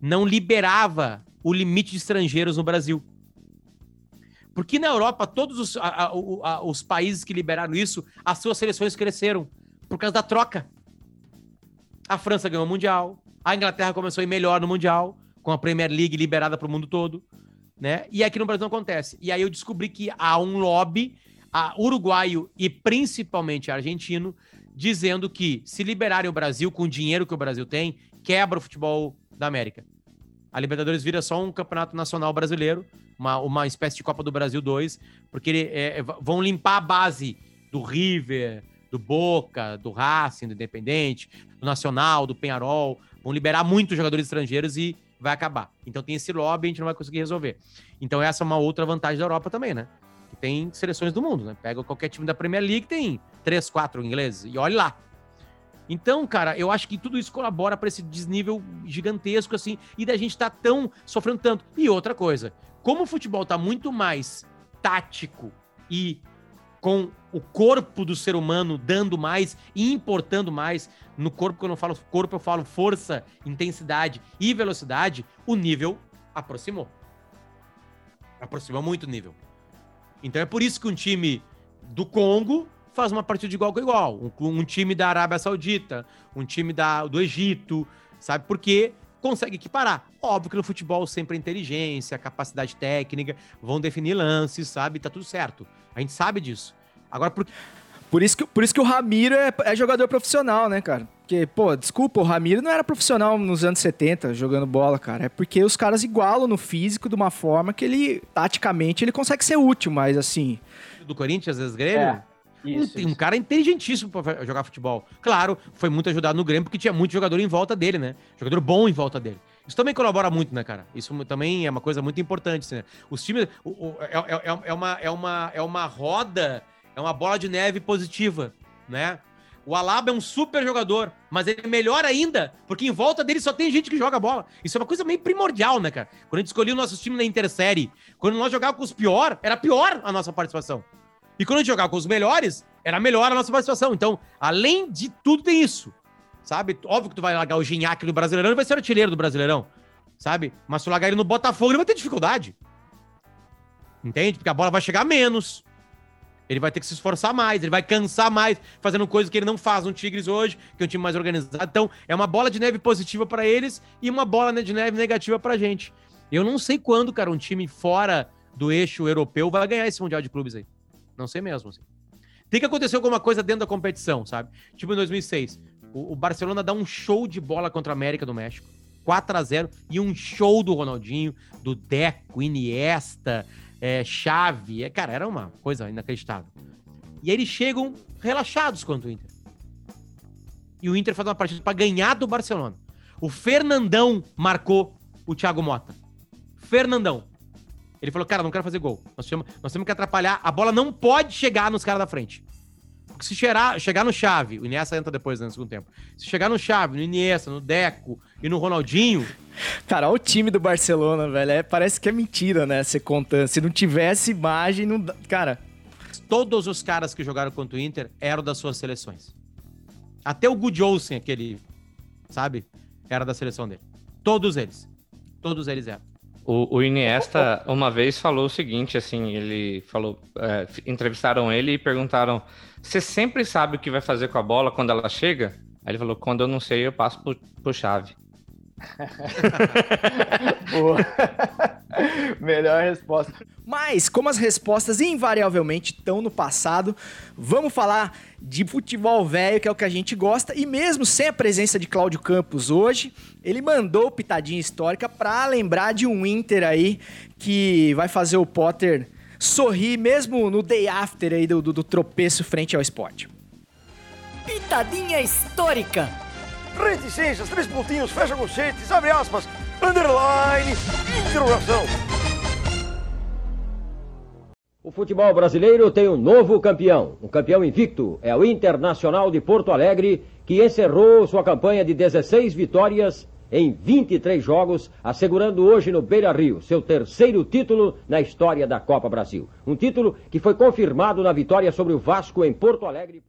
não liberava o limite de estrangeiros no Brasil. Porque na Europa, todos os, a- a- a- os países que liberaram isso, as suas seleções cresceram por causa da troca. A França ganhou o Mundial, a Inglaterra começou a ir melhor no Mundial, com a Premier League liberada para o mundo todo, né? E aqui no Brasil não acontece. E aí eu descobri que há um lobby uruguaio e principalmente argentino dizendo que se liberarem o Brasil com o dinheiro que o Brasil tem, quebra o futebol da América. A Libertadores vira só um campeonato nacional brasileiro, uma, uma espécie de Copa do Brasil 2, porque ele, é, é, vão limpar a base do River, do Boca, do Racing, do Independente, do Nacional, do Penharol. Vão liberar muitos jogadores estrangeiros e vai acabar. Então tem esse lobby, a gente não vai conseguir resolver. Então essa é uma outra vantagem da Europa também, né? Que tem seleções do mundo, né? Pega qualquer time da Premier League, tem três, quatro ingleses, e olha lá. Então, cara, eu acho que tudo isso colabora para esse desnível gigantesco, assim, e da gente tá tão sofrendo tanto. E outra coisa, como o futebol tá muito mais tático e com o corpo do ser humano dando mais e importando mais, no corpo, quando eu falo corpo, eu falo força, intensidade e velocidade, o nível aproximou. Aproximou muito o nível. Então é por isso que um time do Congo faz uma partida de igual com igual. Um, um time da Arábia Saudita, um time da, do Egito, sabe? Porque consegue equiparar. Óbvio que no futebol sempre a inteligência, a capacidade técnica vão definir lances, sabe? Tá tudo certo. A gente sabe disso. Agora, por Por isso que, por isso que o Ramiro é, é jogador profissional, né, cara? Porque, pô, desculpa, o Ramiro não era profissional nos anos 70 jogando bola, cara. É porque os caras igualam no físico de uma forma que ele, taticamente, ele consegue ser útil, mas assim. do Corinthians, às vezes, Grêmio, É, isso, um, um isso. cara inteligentíssimo pra jogar futebol. Claro, foi muito ajudado no Grêmio porque tinha muito jogador em volta dele, né? Jogador bom em volta dele. Isso também colabora muito, né, cara? Isso também é uma coisa muito importante, assim, né? Os times. o- o- é, é- é uma, é, uma, é uma roda, é uma bola de neve positiva, né? O Alaba é um super jogador, mas ele é melhor ainda, porque em volta dele só tem gente que joga bola. Isso é uma coisa meio primordial, né, cara? Quando a gente escolheu nossos times na Intersérie, quando nós jogávamos com os pior, era pior a nossa participação. E quando a gente jogava com os melhores, era melhor a nossa participação. Então, além de tudo, tem isso. Sabe? Óbvio que tu vai largar o Gignac no Brasileirão, ele vai ser artilheiro do Brasileirão. Sabe? Mas se tu largar ele no Botafogo, ele vai ter dificuldade. Entende? Porque a bola vai chegar menos. Ele vai ter que se esforçar mais, ele vai cansar mais, fazendo coisas que ele não faz no Tigres hoje, que é um time mais organizado. Então, é uma bola de neve positiva pra eles e uma bola de neve negativa pra gente. Eu não sei quando, cara, um time fora do eixo europeu vai ganhar esse Mundial de Clubes aí. Não sei mesmo, assim. Tem que acontecer alguma coisa dentro da competição, sabe? Tipo em 2006, o, o Barcelona dá um show de bola contra a América do México. 4 a 0 e um show do Ronaldinho, do Deco, Iniesta, é, Xavi. É, cara, era uma coisa inacreditável. E aí eles chegam relaxados contra o Inter. E o Inter faz uma partida pra ganhar do Barcelona. O Fernandão marcou o Thiago Mota. Fernandão. Ele falou, cara, não quero fazer gol. Nós temos, nós temos que atrapalhar. A bola não pode chegar nos caras da frente. Vasco, se chegar, chegar no Chave, o Iniesta entra depois né, no segundo tempo. Se chegar no Chave, no Iniesta, no Deco e no Ronaldinho, Cara, olha o time do Barcelona, velho. É, parece que é mentira, né? Você contando. Se não tivesse imagem, não. Cara, todos os caras que jogaram contra o Inter eram das suas seleções. Até o Good Olsen, aquele, sabe? Era da seleção dele. Todos eles. Todos eles eram. O, o Iniesta uma vez falou o seguinte, assim, ele falou, é, entrevistaram ele e perguntaram, você sempre sabe o que vai fazer com a bola quando ela chega? Aí ele falou, quando eu não sei, eu passo pro, pro chave. Boa. Melhor resposta. Mas, como as respostas invariavelmente estão no passado, vamos falar de futebol velho, que é o que a gente gosta. E mesmo sem a presença de Cláudio Campos hoje, ele mandou pitadinha histórica para lembrar de um Inter aí que vai fazer o Potter sorrir mesmo no day after aí do, do, do tropeço frente ao esporte. Pitadinha histórica. Reticências, três pontinhos, fecha conchetes, abre aspas, underline, interrogação. O futebol brasileiro tem um novo campeão, um campeão invicto. É o Internacional de Porto Alegre, que encerrou sua campanha de 16 vitórias em 23 jogos, assegurando hoje no Beira Rio seu terceiro título na história da Copa Brasil. Um título que foi confirmado na vitória sobre o Vasco em Porto Alegre.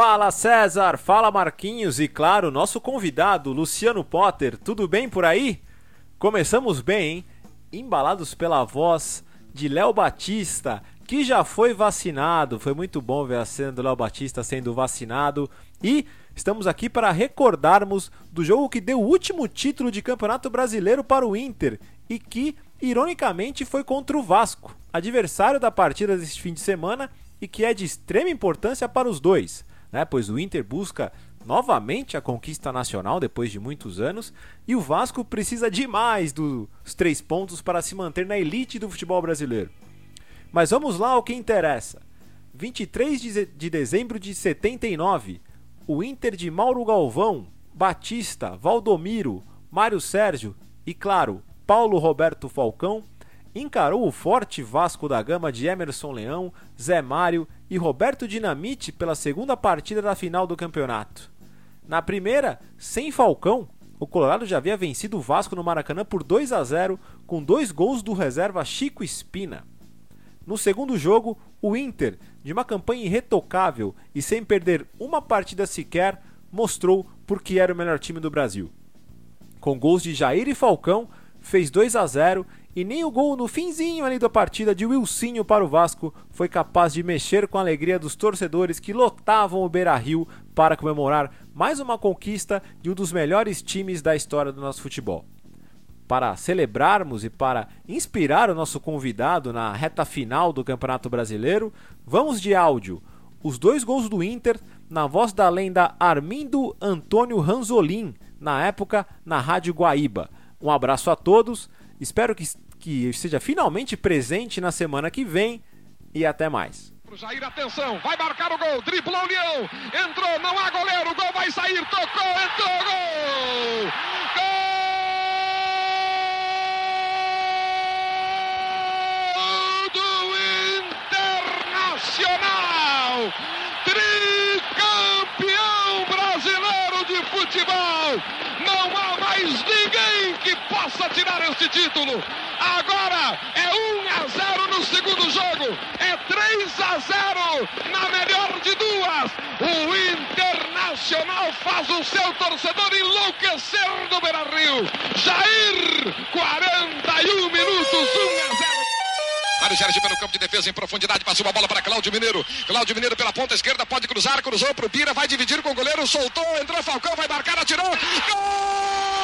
Fala César, fala Marquinhos e claro, nosso convidado Luciano Potter, tudo bem por aí? Começamos bem, hein? Embalados pela voz de Léo Batista, que já foi vacinado. Foi muito bom ver a cena do Léo Batista sendo vacinado. E estamos aqui para recordarmos do jogo que deu o último título de Campeonato Brasileiro para o Inter e que, ironicamente, foi contra o Vasco, adversário da partida deste fim de semana e que é de extrema importância para os dois, né? Pois o Inter busca novamente a conquista nacional depois de muitos anos e o Vasco precisa demais dos três pontos para se manter na elite do futebol brasileiro. Mas vamos lá ao que interessa. 23 de de dezembro de 79, o Inter de Mauro Galvão, Batista, Valdomiro, Mário Sérgio e, claro, Paulo Roberto Falcão encarou o forte Vasco da Gama de Emerson Leão, Zé Mário e Roberto Dinamite pela segunda partida da final do campeonato. Na primeira, sem Falcão, o Colorado já havia vencido o Vasco no Maracanã por 2 a 0 com dois gols do reserva Chico Espina. No segundo jogo, o Inter, de uma campanha irretocável e sem perder uma partida sequer, mostrou por que era o melhor time do Brasil. Com gols de Jair e Falcão, fez 2 a 0 e nem o gol no finzinho ali da partida de Wilsinho para o Vasco foi capaz de mexer com a alegria dos torcedores que lotavam o Beira-Rio para comemorar mais uma conquista de um dos melhores times da história do nosso futebol. Para celebrarmos e para inspirar o nosso convidado na reta final do Campeonato Brasileiro, vamos de áudio. Os dois gols do Inter na voz da lenda Armindo Antônio Ranzolin, na época na Rádio Guaíba. Um abraço a todos, espero que, que esteja finalmente presente na semana que vem e até mais. Jair, atenção, vai marcar o gol, driblou o Leão, entrou, não há goleiro, o gol vai sair, tocou, entrou, gol! Gol do Internacional! Tricampeão brasileiro de futebol! Não há mais possa tirar esse título! Agora é 1 a 0 no segundo jogo, é 3 a 0 na melhor de duas. O Internacional faz o seu torcedor enlouquecer no Beira Rio. Jair, 41 minutos, 1 a 0. Mário Sérgio pelo campo de defesa em profundidade, passou uma bola para Cláudio Mineiro. Cláudio Mineiro pela ponta esquerda, pode cruzar, cruzou para o Bira, vai dividir com o goleiro, soltou, entrou Falcão, vai marcar, atirou. Gol!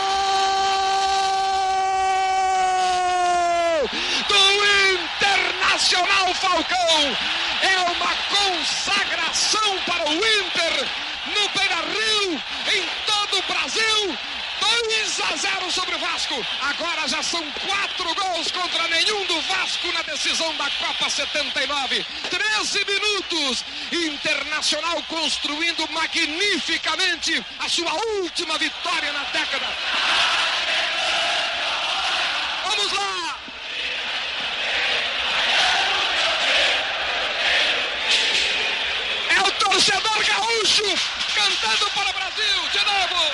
Do Internacional Falcão. É uma consagração para o Inter no Beira Rio, em todo o Brasil. 2 a 0 sobre o Vasco. Agora já são quatro gols contra nenhum do Vasco na decisão da Copa 79. 13 minutos. Internacional construindo magnificamente a sua última vitória na década. Vamos lá! É o Cantando para o Brasil de novo.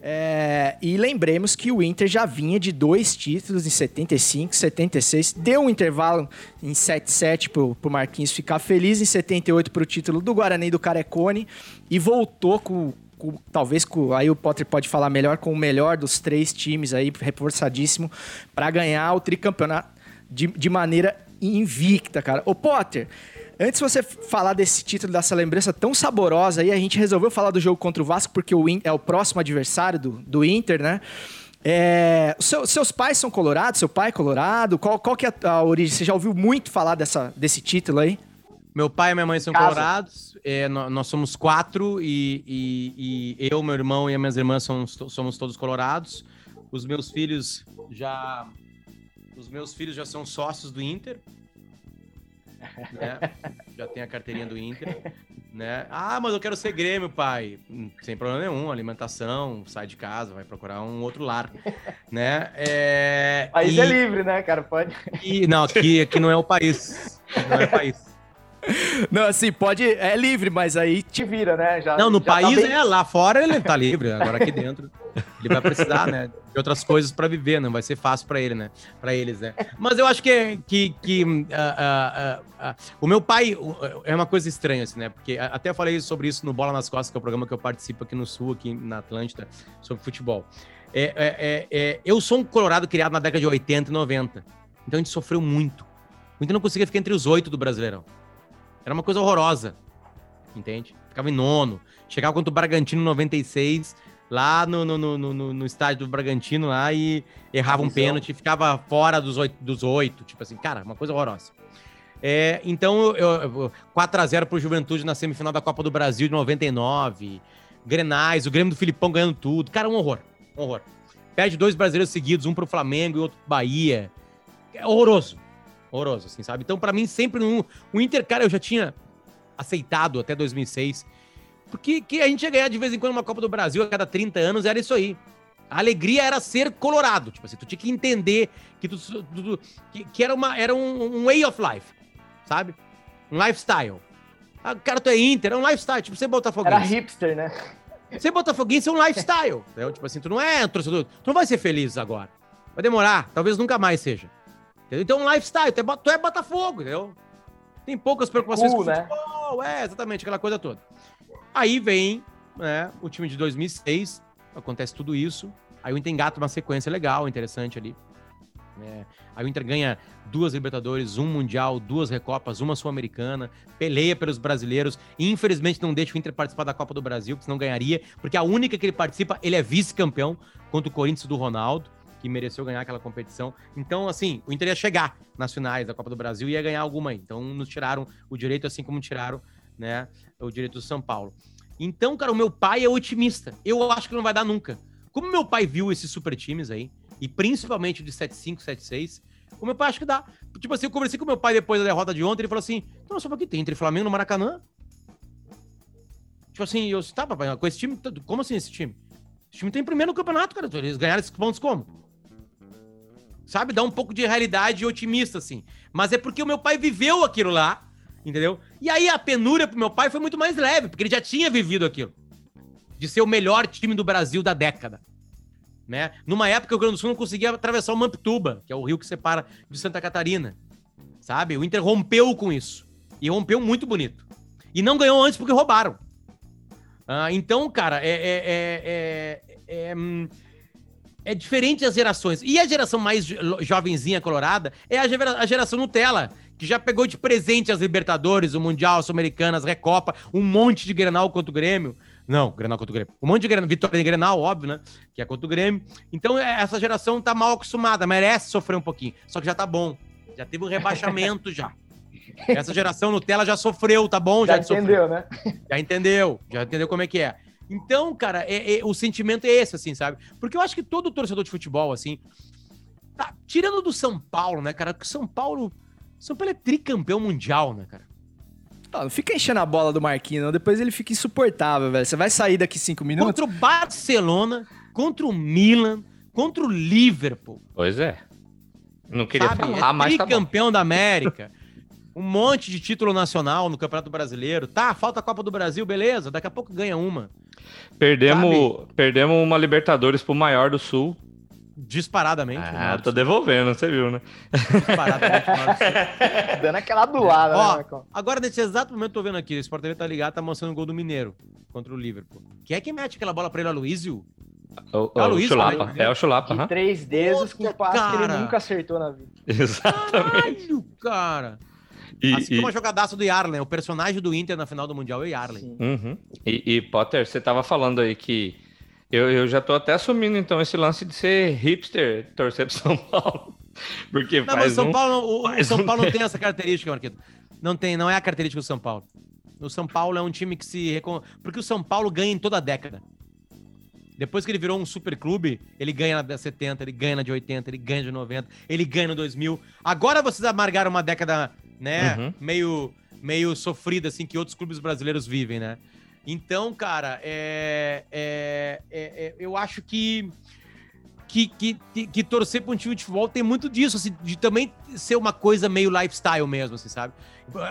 É, e lembremos que o Inter já vinha de dois títulos em 75, 76. Deu um intervalo em 77 pro, pro Marquinhos ficar feliz, em 78 pro título do Guarani do Carecone. E voltou com, com- talvez com, aí o Potter pode falar melhor, com o melhor dos três times aí, reforçadíssimo, para ganhar o tricampeonato de, de maneira invicta, cara. Ô Potter, antes de você falar desse título, dessa lembrança tão saborosa aí, a gente resolveu falar do jogo contra o Vasco, porque o In- é o próximo adversário do, do Inter, né? É, seu- seus pais são colorados? Seu pai é colorado? Qual, qual que é a, a origem? Você já ouviu muito falar dessa, desse título aí? Meu pai e minha mãe são Casa. colorados. é, nó- nós, somos quatro e, e- e eu, meu irmão e as minhas irmãs somos, somos todos colorados. Os meus filhos já. Os meus filhos já são sócios do Inter. né? Já tem a carteirinha do Inter. Né? Ah, mas eu quero ser Grêmio, pai. Sem problema nenhum, alimentação, sai de casa, vai procurar um outro lar. né? É, O país e- é livre, né, cara? Pode. e, não, aqui, aqui não é o país. Não é país. Não, assim, pode. É livre, mas aí. Te vira, né? Já, Não, no já tá país bem- é, lá fora ele tá livre, agora aqui dentro ele vai precisar, né, de outras coisas pra viver, não vai ser fácil pra ele, né, para eles, né. Mas eu acho que que, que ah, ah, ah, o meu pai é uma coisa estranha assim, né, porque até falei sobre isso no Bola nas Costas, que é o programa que eu participo aqui no Sul, aqui na Atlântida, sobre futebol. É, é, é, é, eu sou um colorado criado na década de 80 e 90, então a gente sofreu muito. O Inter não conseguia ficar entre os oito do Brasileirão. Era uma coisa horrorosa entende? Ficava em nono. Chegava contra o Bragantino em 96, lá no, no, no, no, no estádio do Bragantino lá e errava um pênalti, ficava fora dos oito, dos oito. Tipo assim, cara, uma coisa horrorosa. É, então, eu, eu, 4x0 pro Juventude na semifinal da Copa do Brasil de 99. Grenais, o Grêmio do Filipão ganhando tudo. Cara, um horror. Um horror. Perde dois brasileiros seguidos, um pro Flamengo e outro pro Bahia. É horroroso. Horroroso, assim, sabe? Então, pra mim, sempre no, o Inter, cara, eu já tinha aceitado até 2006. Porque que a gente ia ganhar de vez em quando uma Copa do Brasil a cada 30 anos, era isso aí. A alegria era ser colorado. Tipo assim, tu tinha que entender que, tu, tu- que, que era, uma, era um, um way of life, sabe? Um lifestyle. Ah, cara, tu é Inter, é um lifestyle. Tipo, você botafoguense. Era hipster, né? Ser botafoguense é um lifestyle. entendeu? Tipo assim, tu não é um torcedor. Tu não vai ser feliz agora. Vai demorar. Talvez nunca mais seja. Entendeu? Então é um lifestyle. Tu é, tu é Botafogo, entendeu? Tem poucas preocupações Cool, com né? futebol. É, exatamente, aquela coisa toda. Aí vem né, o time de 2006. Acontece tudo isso. Aí o Inter engata uma sequência legal, interessante ali. É, aí o Inter ganha duas Libertadores, um Mundial, duas Recopas, uma Sul-Americana, peleia pelos brasileiros. Infelizmente não deixa o Inter participar da Copa do Brasil, que senão ganharia, porque a única que ele participa, ele é vice-campeão contra o Corinthians do Ronaldo, que mereceu ganhar aquela competição. Então, assim, o Inter ia chegar nas finais da Copa do Brasil e ia ganhar alguma aí. Então, nos tiraram o direito, assim como tiraram né, o direito do São Paulo. Então, cara, o meu pai é otimista. Eu acho que não vai dar nunca. Como meu pai viu esses super times aí, e principalmente o de 7-5, 7-6, o meu pai acha que dá. Tipo assim, eu conversei com meu pai depois da derrota de ontem, ele falou assim: Não, só que tem entre Flamengo no Maracanã. Tipo assim, eu tá, papai, com esse time, todo- como assim esse time? Esse time tem primeiro no campeonato, cara. Eles ganharam esses pontos como? Sabe? Dá um pouco de realidade otimista, assim. Mas é porque o meu pai viveu aquilo lá, entendeu? E aí a penúria pro meu pai foi muito mais leve, porque ele já tinha vivido aquilo. De ser o melhor time do Brasil da década. Né? Numa época o Rio Grande do Sul não conseguia atravessar o Mamptuba, que é o rio que separa de Santa Catarina. Sabe? O Inter rompeu com isso. E rompeu muito bonito. E não ganhou antes porque roubaram. Ah, então, cara, é, é, é, é, é, hum, é diferente as gerações. E a geração mais jo- jovenzinha colorada é a geração Nutella, que já pegou de presente as Libertadores, o Mundial, as Sul-Americanas, Recopa, um monte de Grenal contra o Grêmio. Não, Grenal contra o Grêmio. Um monte de Grenal, vitória de Grenal, óbvio, né? Que é contra o Grêmio. Então, é, essa geração tá mal acostumada, merece sofrer um pouquinho. Só que já tá bom. Já teve um rebaixamento já. Essa geração Nutella já sofreu, tá bom? Já sofrer. entendeu, né? Já entendeu, já entendeu como é que é. Então, cara, é- é- o sentimento é esse, assim, sabe? Porque eu acho que todo torcedor de futebol, assim, tá, tirando do São Paulo, né, cara? Porque São Paulo. São Paulo é tricampeão mundial, né, cara? Ah, não fica enchendo a bola do Marquinhos, não. Depois ele fica insuportável, velho. Você vai sair daqui cinco minutos. Contra o Barcelona, contra o Milan, contra o Liverpool. Pois é. Não queria sabe? falar, é mas tá da América. Um monte de título nacional no Campeonato Brasileiro. Tá, falta a Copa do Brasil, beleza. Daqui a pouco ganha uma. Perdemos, perdemos uma Libertadores pro maior do Sul. Disparadamente. Ah, do tô devolvendo, você viu, né? Disparadamente, Sul. Dando aquela doada, né, Ó, Marcão? agora nesse exato momento tô vendo aqui, o Sport TV tá ligado, tá mostrando o gol do Mineiro contra o Liverpool. Quem é que mete aquela bola pra ele, Aloysio? O, É o Luiz, Chulapa. né? É o Chulapa, aham. três dedos com passe que ele cara. nunca acertou na vida. Exatamente. Caralho, cara. E, assim e- como a jogadaça do Yarlen, o personagem do Inter na final do Mundial é o Yarlen. Sim. Uhum. E, e, Potter, você tava falando aí que eu, eu já tô até assumindo então esse lance de ser hipster, torcer pro São Paulo. Porque Não, mas faz São um- Paulo, não- o, o São um Paulo não tem essa característica, Marquito. Não tem, não é a característica do São Paulo. O São Paulo é um time que se porque o São Paulo ganha em toda a década. Depois que ele virou um super clube, ele ganha na de 70, ele ganha na de 80, ele ganha de 90, ele ganha no 2000. Agora vocês amargaram uma década, né, Uhum. meio meio sofrida assim que outros clubes brasileiros vivem, né? Então, cara, é, é- é- é- eu acho que que, que, que, torcer pra um time de futebol tem muito disso, assim, de também ser uma coisa meio lifestyle mesmo, assim, sabe?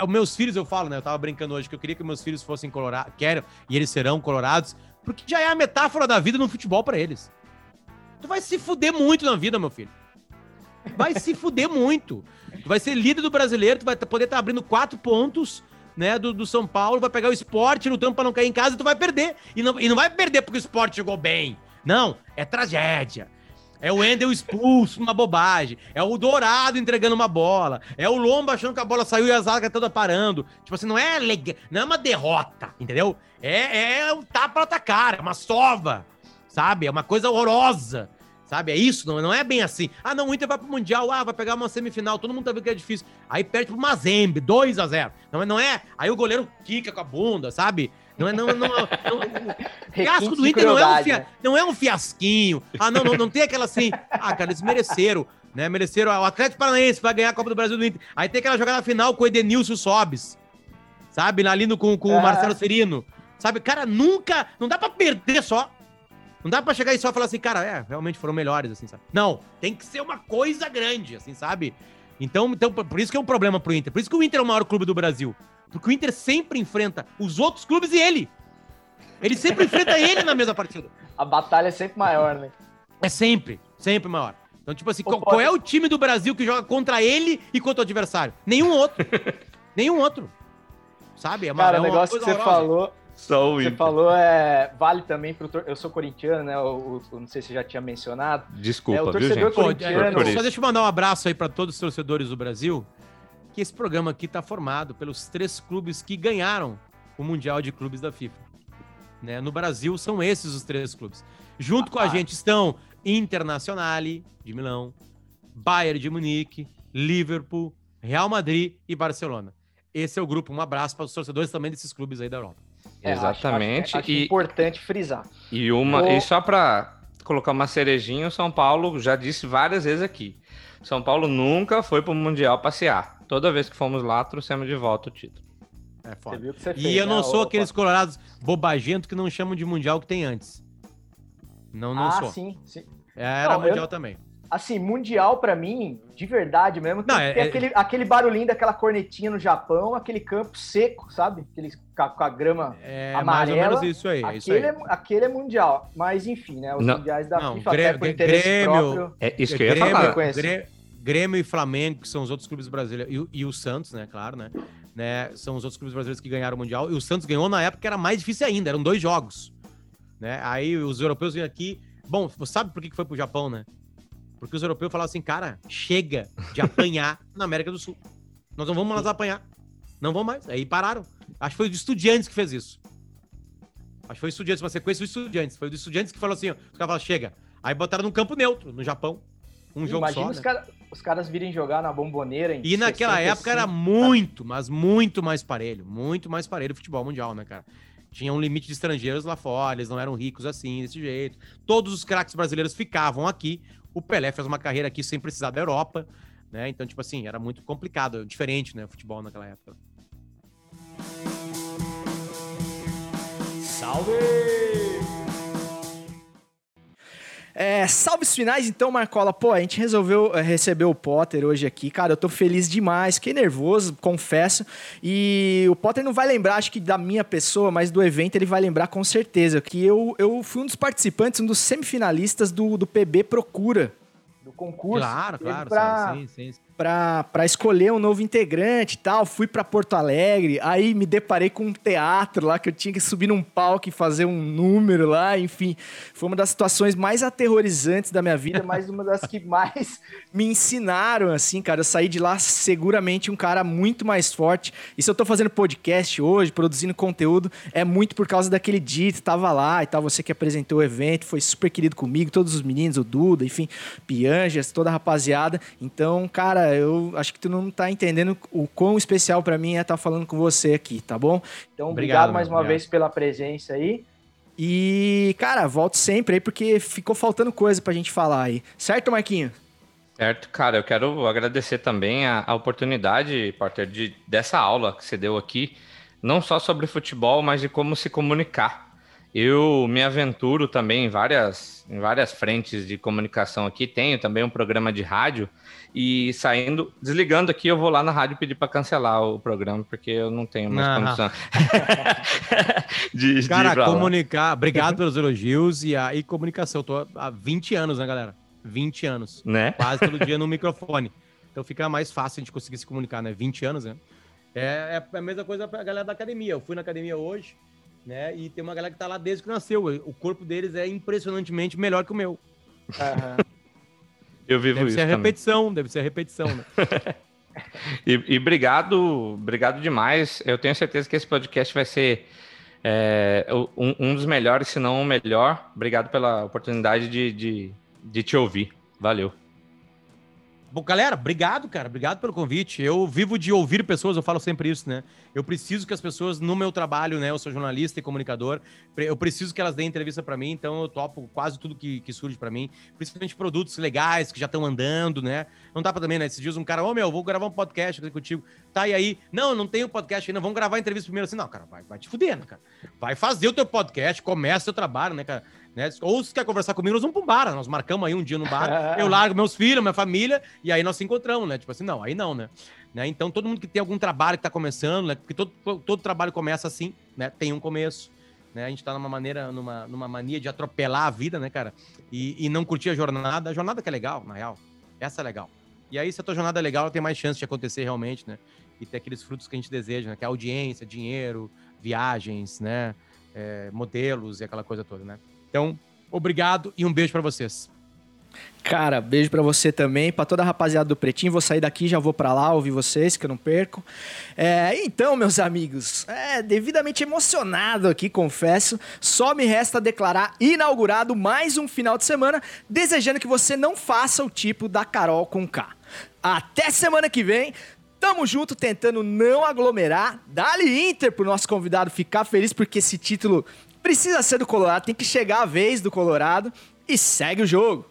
Os meus filhos, eu falo, né? Eu tava brincando hoje que eu queria que meus filhos fossem colorados, quero, e eles serão colorados, porque já é a metáfora da vida no futebol pra eles. Tu vai se fuder muito na vida, meu filho. Vai se fuder muito. Tu vai ser líder do brasileiro, tu vai t- poder estar abrindo quatro pontos, né, do, do São Paulo, vai pegar o esporte lutando pra não cair em casa e tu vai perder. E não, e não vai perder porque o esporte jogou bem. Não, é tragédia. É o Wendel expulso, uma bobagem. É o Dourado entregando uma bola. É o Lomba achando que a bola saiu e a zaga toda parando. Tipo assim, não é não é uma derrota, entendeu? É, é um tapa na tua cara, é uma sova, sabe? É uma coisa horrorosa. Sabe? É isso, não, não é bem assim. Ah, não, o Inter vai pro Mundial, ah, vai pegar uma semifinal, todo mundo tá vendo que é difícil. Aí perde pro Mazembe, 2 a 0 Não, é- não é. Aí o goleiro quica com a bunda, sabe? Não é. Não, não, não, o fiasco do Inter não é, um fia- né? não é um fiasquinho. Ah, não, não, não tem aquela assim. Ah, cara, eles mereceram, né? Mereceram. O Atlético Paranaense vai ganhar a Copa do Brasil do Inter. Aí tem aquela jogada final com o Edenilson Sobes. Sabe? Ali no, com, com o Ah. Marcelo Serino. Sabe? Cara, nunca. Não dá pra perder só. Não dá pra chegar e só falar assim, cara, é, realmente foram melhores, assim, sabe? Não, tem que ser uma coisa grande, assim, sabe? Então, então, por isso que é um problema pro Inter. Por isso que o Inter é o maior clube do Brasil. Porque o Inter sempre enfrenta os outros clubes e ele. Ele sempre enfrenta ele na mesma partida. A batalha é sempre maior, né? É sempre, sempre maior. Então, tipo assim, qual, qual é o time do Brasil que joga contra ele e contra o adversário? Nenhum outro. Nenhum outro. Sabe? É uma, Cara, é o negócio que você horrorosa. falou, Só o você Inter. falou é vale também pro tor- eu sou corintiano, né? O, o- não sei se você já tinha mencionado. Desculpa, É, o viu, torcedor gente? Pô, corintiano- é, Por só deixa eu mandar um abraço aí pra todos os torcedores do Brasil, que esse programa aqui tá formado pelos três clubes que ganharam o Mundial de Clubes da FIFA. Né? No Brasil são esses os três clubes. Junto com a gente estão Internazionale de Milão, Bayern de Munique, Liverpool, Real Madrid e Barcelona. Esse é o grupo. Um abraço para os torcedores também desses clubes aí da Europa. É, acho- Exatamente. Acho, acho e, importante frisar. e, uma, Ô- e só pra colocar uma cerejinha, o São Paulo já disse várias vezes aqui. São Paulo nunca foi pro Mundial passear. Toda vez que fomos lá, trouxemos de volta o título. É Você foda. viu o que você fez, E eu não né, sou ô, aqueles colorados bobagentos que não chamam de Mundial que tem antes. Não, não ah, sou. sim, sim. Era Não, eu- Mundial também. Assim, mundial pra mim, de verdade mesmo, tem Não, que é- ter é- aquele, aquele barulhinho daquela cornetinha no Japão, aquele campo seco, sabe? Aquele com a, com a grama É amarela. mais ou menos isso aí. É isso aí. Aquele, é, aquele é mundial. Mas enfim, né? Os Não. mundiais da Não, FIFA, Grê- até por interesse Grêmio- próprio. É isso que eu ia Grêmio, falar. conheço. Grê- Grêmio e Flamengo, que são os outros clubes brasileiros, e, o- e o Santos, né, claro, né, né, são os outros clubes brasileiros que ganharam o Mundial, e o Santos ganhou na época que era mais difícil ainda, eram dois jogos, né, aí os europeus vêm aqui, bom, você sabe por que que foi pro Japão, né, porque os europeus falaram assim, cara, chega de apanhar na América do Sul, nós não vamos mais apanhar, não vamos mais, aí pararam, acho que foi o de Estudiantes que fez isso, acho que foi o Estudiantes, uma sequência do Estudiantes, foi o de Estudiantes que falou assim, ó, os caras falaram, chega, aí botaram num campo neutro, no Japão, um jogo Imagina só, os, né? cara- os caras virem jogar na bomboneira em E naquela 65, época era muito, mas muito mais parelho. Muito mais parelho o futebol mundial, né, cara? Tinha um limite de estrangeiros lá fora, eles não eram ricos assim, desse jeito. Todos os craques brasileiros ficavam aqui. O Pelé fez uma carreira aqui sem precisar da Europa, né? Então, tipo assim, era muito complicado, diferente, né, o futebol naquela época. Salve! É, salves finais, então, Marcola. Pô, a gente resolveu é, receber o Potter hoje aqui. Cara, eu tô feliz demais. Fiquei nervoso, confesso. E o Potter não vai lembrar, acho que da minha pessoa, mas do evento ele vai lembrar com certeza. Que eu, eu fui um dos participantes, um dos semifinalistas do, do PB Procura. Do concurso. Claro, claro. Pra... Sim, sim, sim para escolher um novo integrante e tal. Fui para Porto Alegre, aí me deparei com um teatro lá que eu tinha que subir num palco e fazer um número lá, enfim. Foi uma das situações mais aterrorizantes da minha vida, mas uma das que mais me ensinaram, assim, cara. Eu saí de lá seguramente um cara muito mais forte. E se eu tô fazendo podcast hoje, produzindo conteúdo, é muito por causa daquele dia que tava lá e tal. Você que apresentou o evento, foi super querido comigo, todos os meninos, o Duda, enfim, Pianjas, toda a rapaziada. Então, cara, eu acho que tu não tá entendendo o quão especial para mim é estar tá falando com você aqui, tá bom? Então, obrigado, obrigado mais uma obrigado. vez pela presença aí. E, cara, volto sempre aí porque ficou faltando coisa pra gente falar aí. Certo, Marquinho? Certo, cara, eu quero agradecer também a, a oportunidade, Porter, de, dessa aula que você deu aqui, não só sobre futebol, mas de como se comunicar. Eu me aventuro também em várias, em várias frentes de comunicação aqui. Tenho também um programa de rádio e saindo, desligando aqui, eu vou lá na rádio pedir para cancelar o programa, porque eu não tenho mais não. condição de, Cara, de comunicar. Obrigado pelos elogios e a e comunicação. Eu tô há 20 anos, né, galera? 20 anos. Né? Quase todo dia no microfone. Então fica mais fácil a gente conseguir se comunicar, né? 20 anos, né? É, é a mesma coisa pra galera da academia. Eu fui na academia hoje, né? E tem uma galera que tá lá desde que nasceu. O corpo deles é impressionantemente melhor que o meu. Uhum. Eu vivo deve isso. Deve ser a repetição, deve ser a repetição, né? e, e, obrigado, obrigado demais. Eu tenho certeza que esse podcast vai ser é, um, um, dos melhores, se não o melhor. Obrigado pela oportunidade de, de, de te ouvir. Valeu. Bom, galera, obrigado, cara. Obrigado pelo convite. Eu vivo de ouvir pessoas, eu falo sempre isso, né? Eu preciso que as pessoas, no meu trabalho, né? Eu sou jornalista e comunicador, eu preciso que elas deem entrevista para mim, então eu topo quase tudo que, que surge para mim, principalmente produtos legais que já estão andando, né? Não dá pra também, né? Esses dias um cara, ô oh, meu, vou gravar um podcast contigo. Tá, e aí? Não, não tenho podcast ainda, vamos gravar a entrevista primeiro. Assim, não, cara, vai, vai te fuder, né, cara? Vai fazer o teu podcast, começa o teu trabalho, né, cara? Né? Ou se quer conversar comigo, nós vamos para um bar. Nós marcamos aí um dia no bar. eu largo meus filhos, minha família, e aí nós se encontramos, né? Tipo assim, não, aí não, né? né? Então, todo mundo que tem algum trabalho que está começando, né? Porque todo, todo trabalho começa assim, né? Tem um começo. Né? A gente está numa maneira, numa, numa mania de atropelar a vida, né, cara? E, e não curtir a jornada. A jornada que é legal, na real. Essa é legal. E aí, se a tua jornada é legal, ela tem mais chance de acontecer realmente, né? E ter aqueles frutos que a gente deseja, né? Que é audiência, dinheiro, viagens, né? É, modelos e aquela coisa toda, né? Então, Obrigado e um beijo para vocês. Cara, beijo para você também, para toda a rapaziada do Pretinho. Vou sair daqui, já vou para lá ouvir vocês, que eu não perco. É, então, meus amigos, é, devidamente emocionado aqui, confesso. Só me resta declarar inaugurado mais um final de semana, desejando que você não faça o tipo da Carol com K. Até semana que vem. Tamo junto tentando não aglomerar. Dali Inter pro nosso convidado ficar feliz, porque esse título Precisa ser do Colorado, tem que chegar a vez do Colorado e segue o jogo.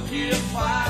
look here, fire.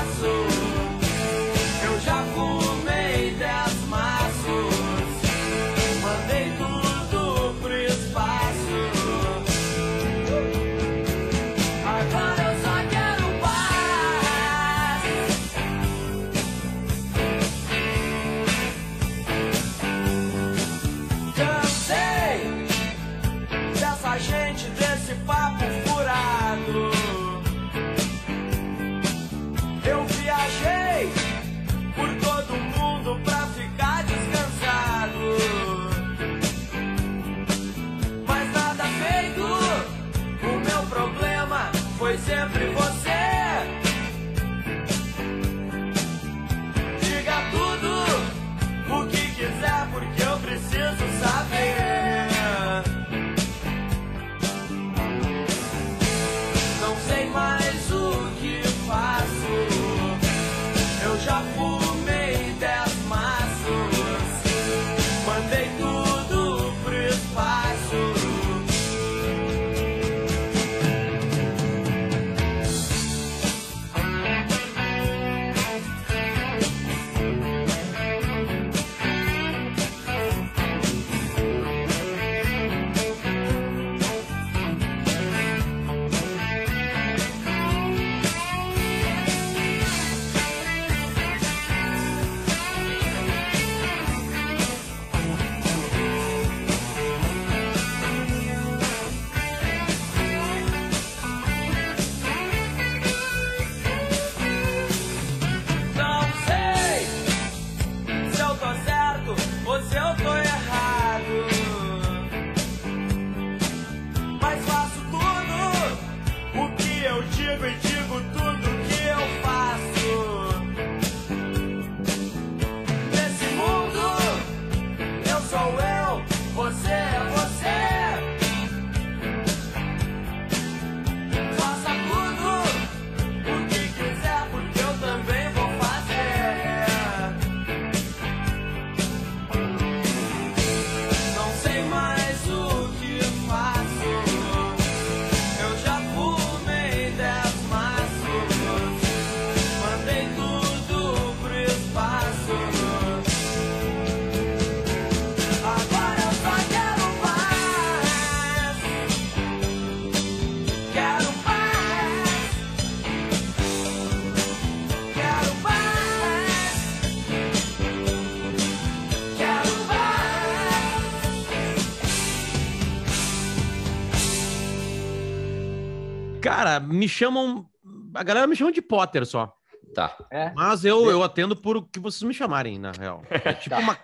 Cara, me chamam. A galera me chama de Potter só. Tá. É? Mas eu, eu atendo por o que vocês me chamarem, na real. É tipo uma.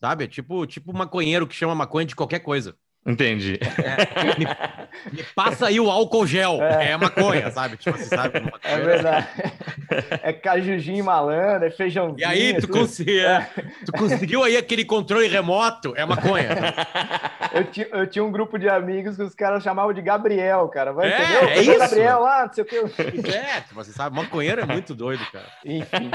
Sabe? É tipo, tipo maconheiro que chama maconha de qualquer coisa. Entendi. Me, me passa aí o álcool gel. É, maconha, sabe? Tipo assim, sabe? É verdade. É cajujinho malandro, é feijãozinho. E aí, tu, tudo. consegui- é, tu conseguiu aí aquele controle remoto? É maconha. Eu, ti- eu tinha um grupo de amigos que os caras chamavam de Gabriel, cara. Vai, É, entendeu? é isso. Gabriel lá, não sei o que. É, tipo, você sabe, maconheiro é muito doido, cara. Enfim.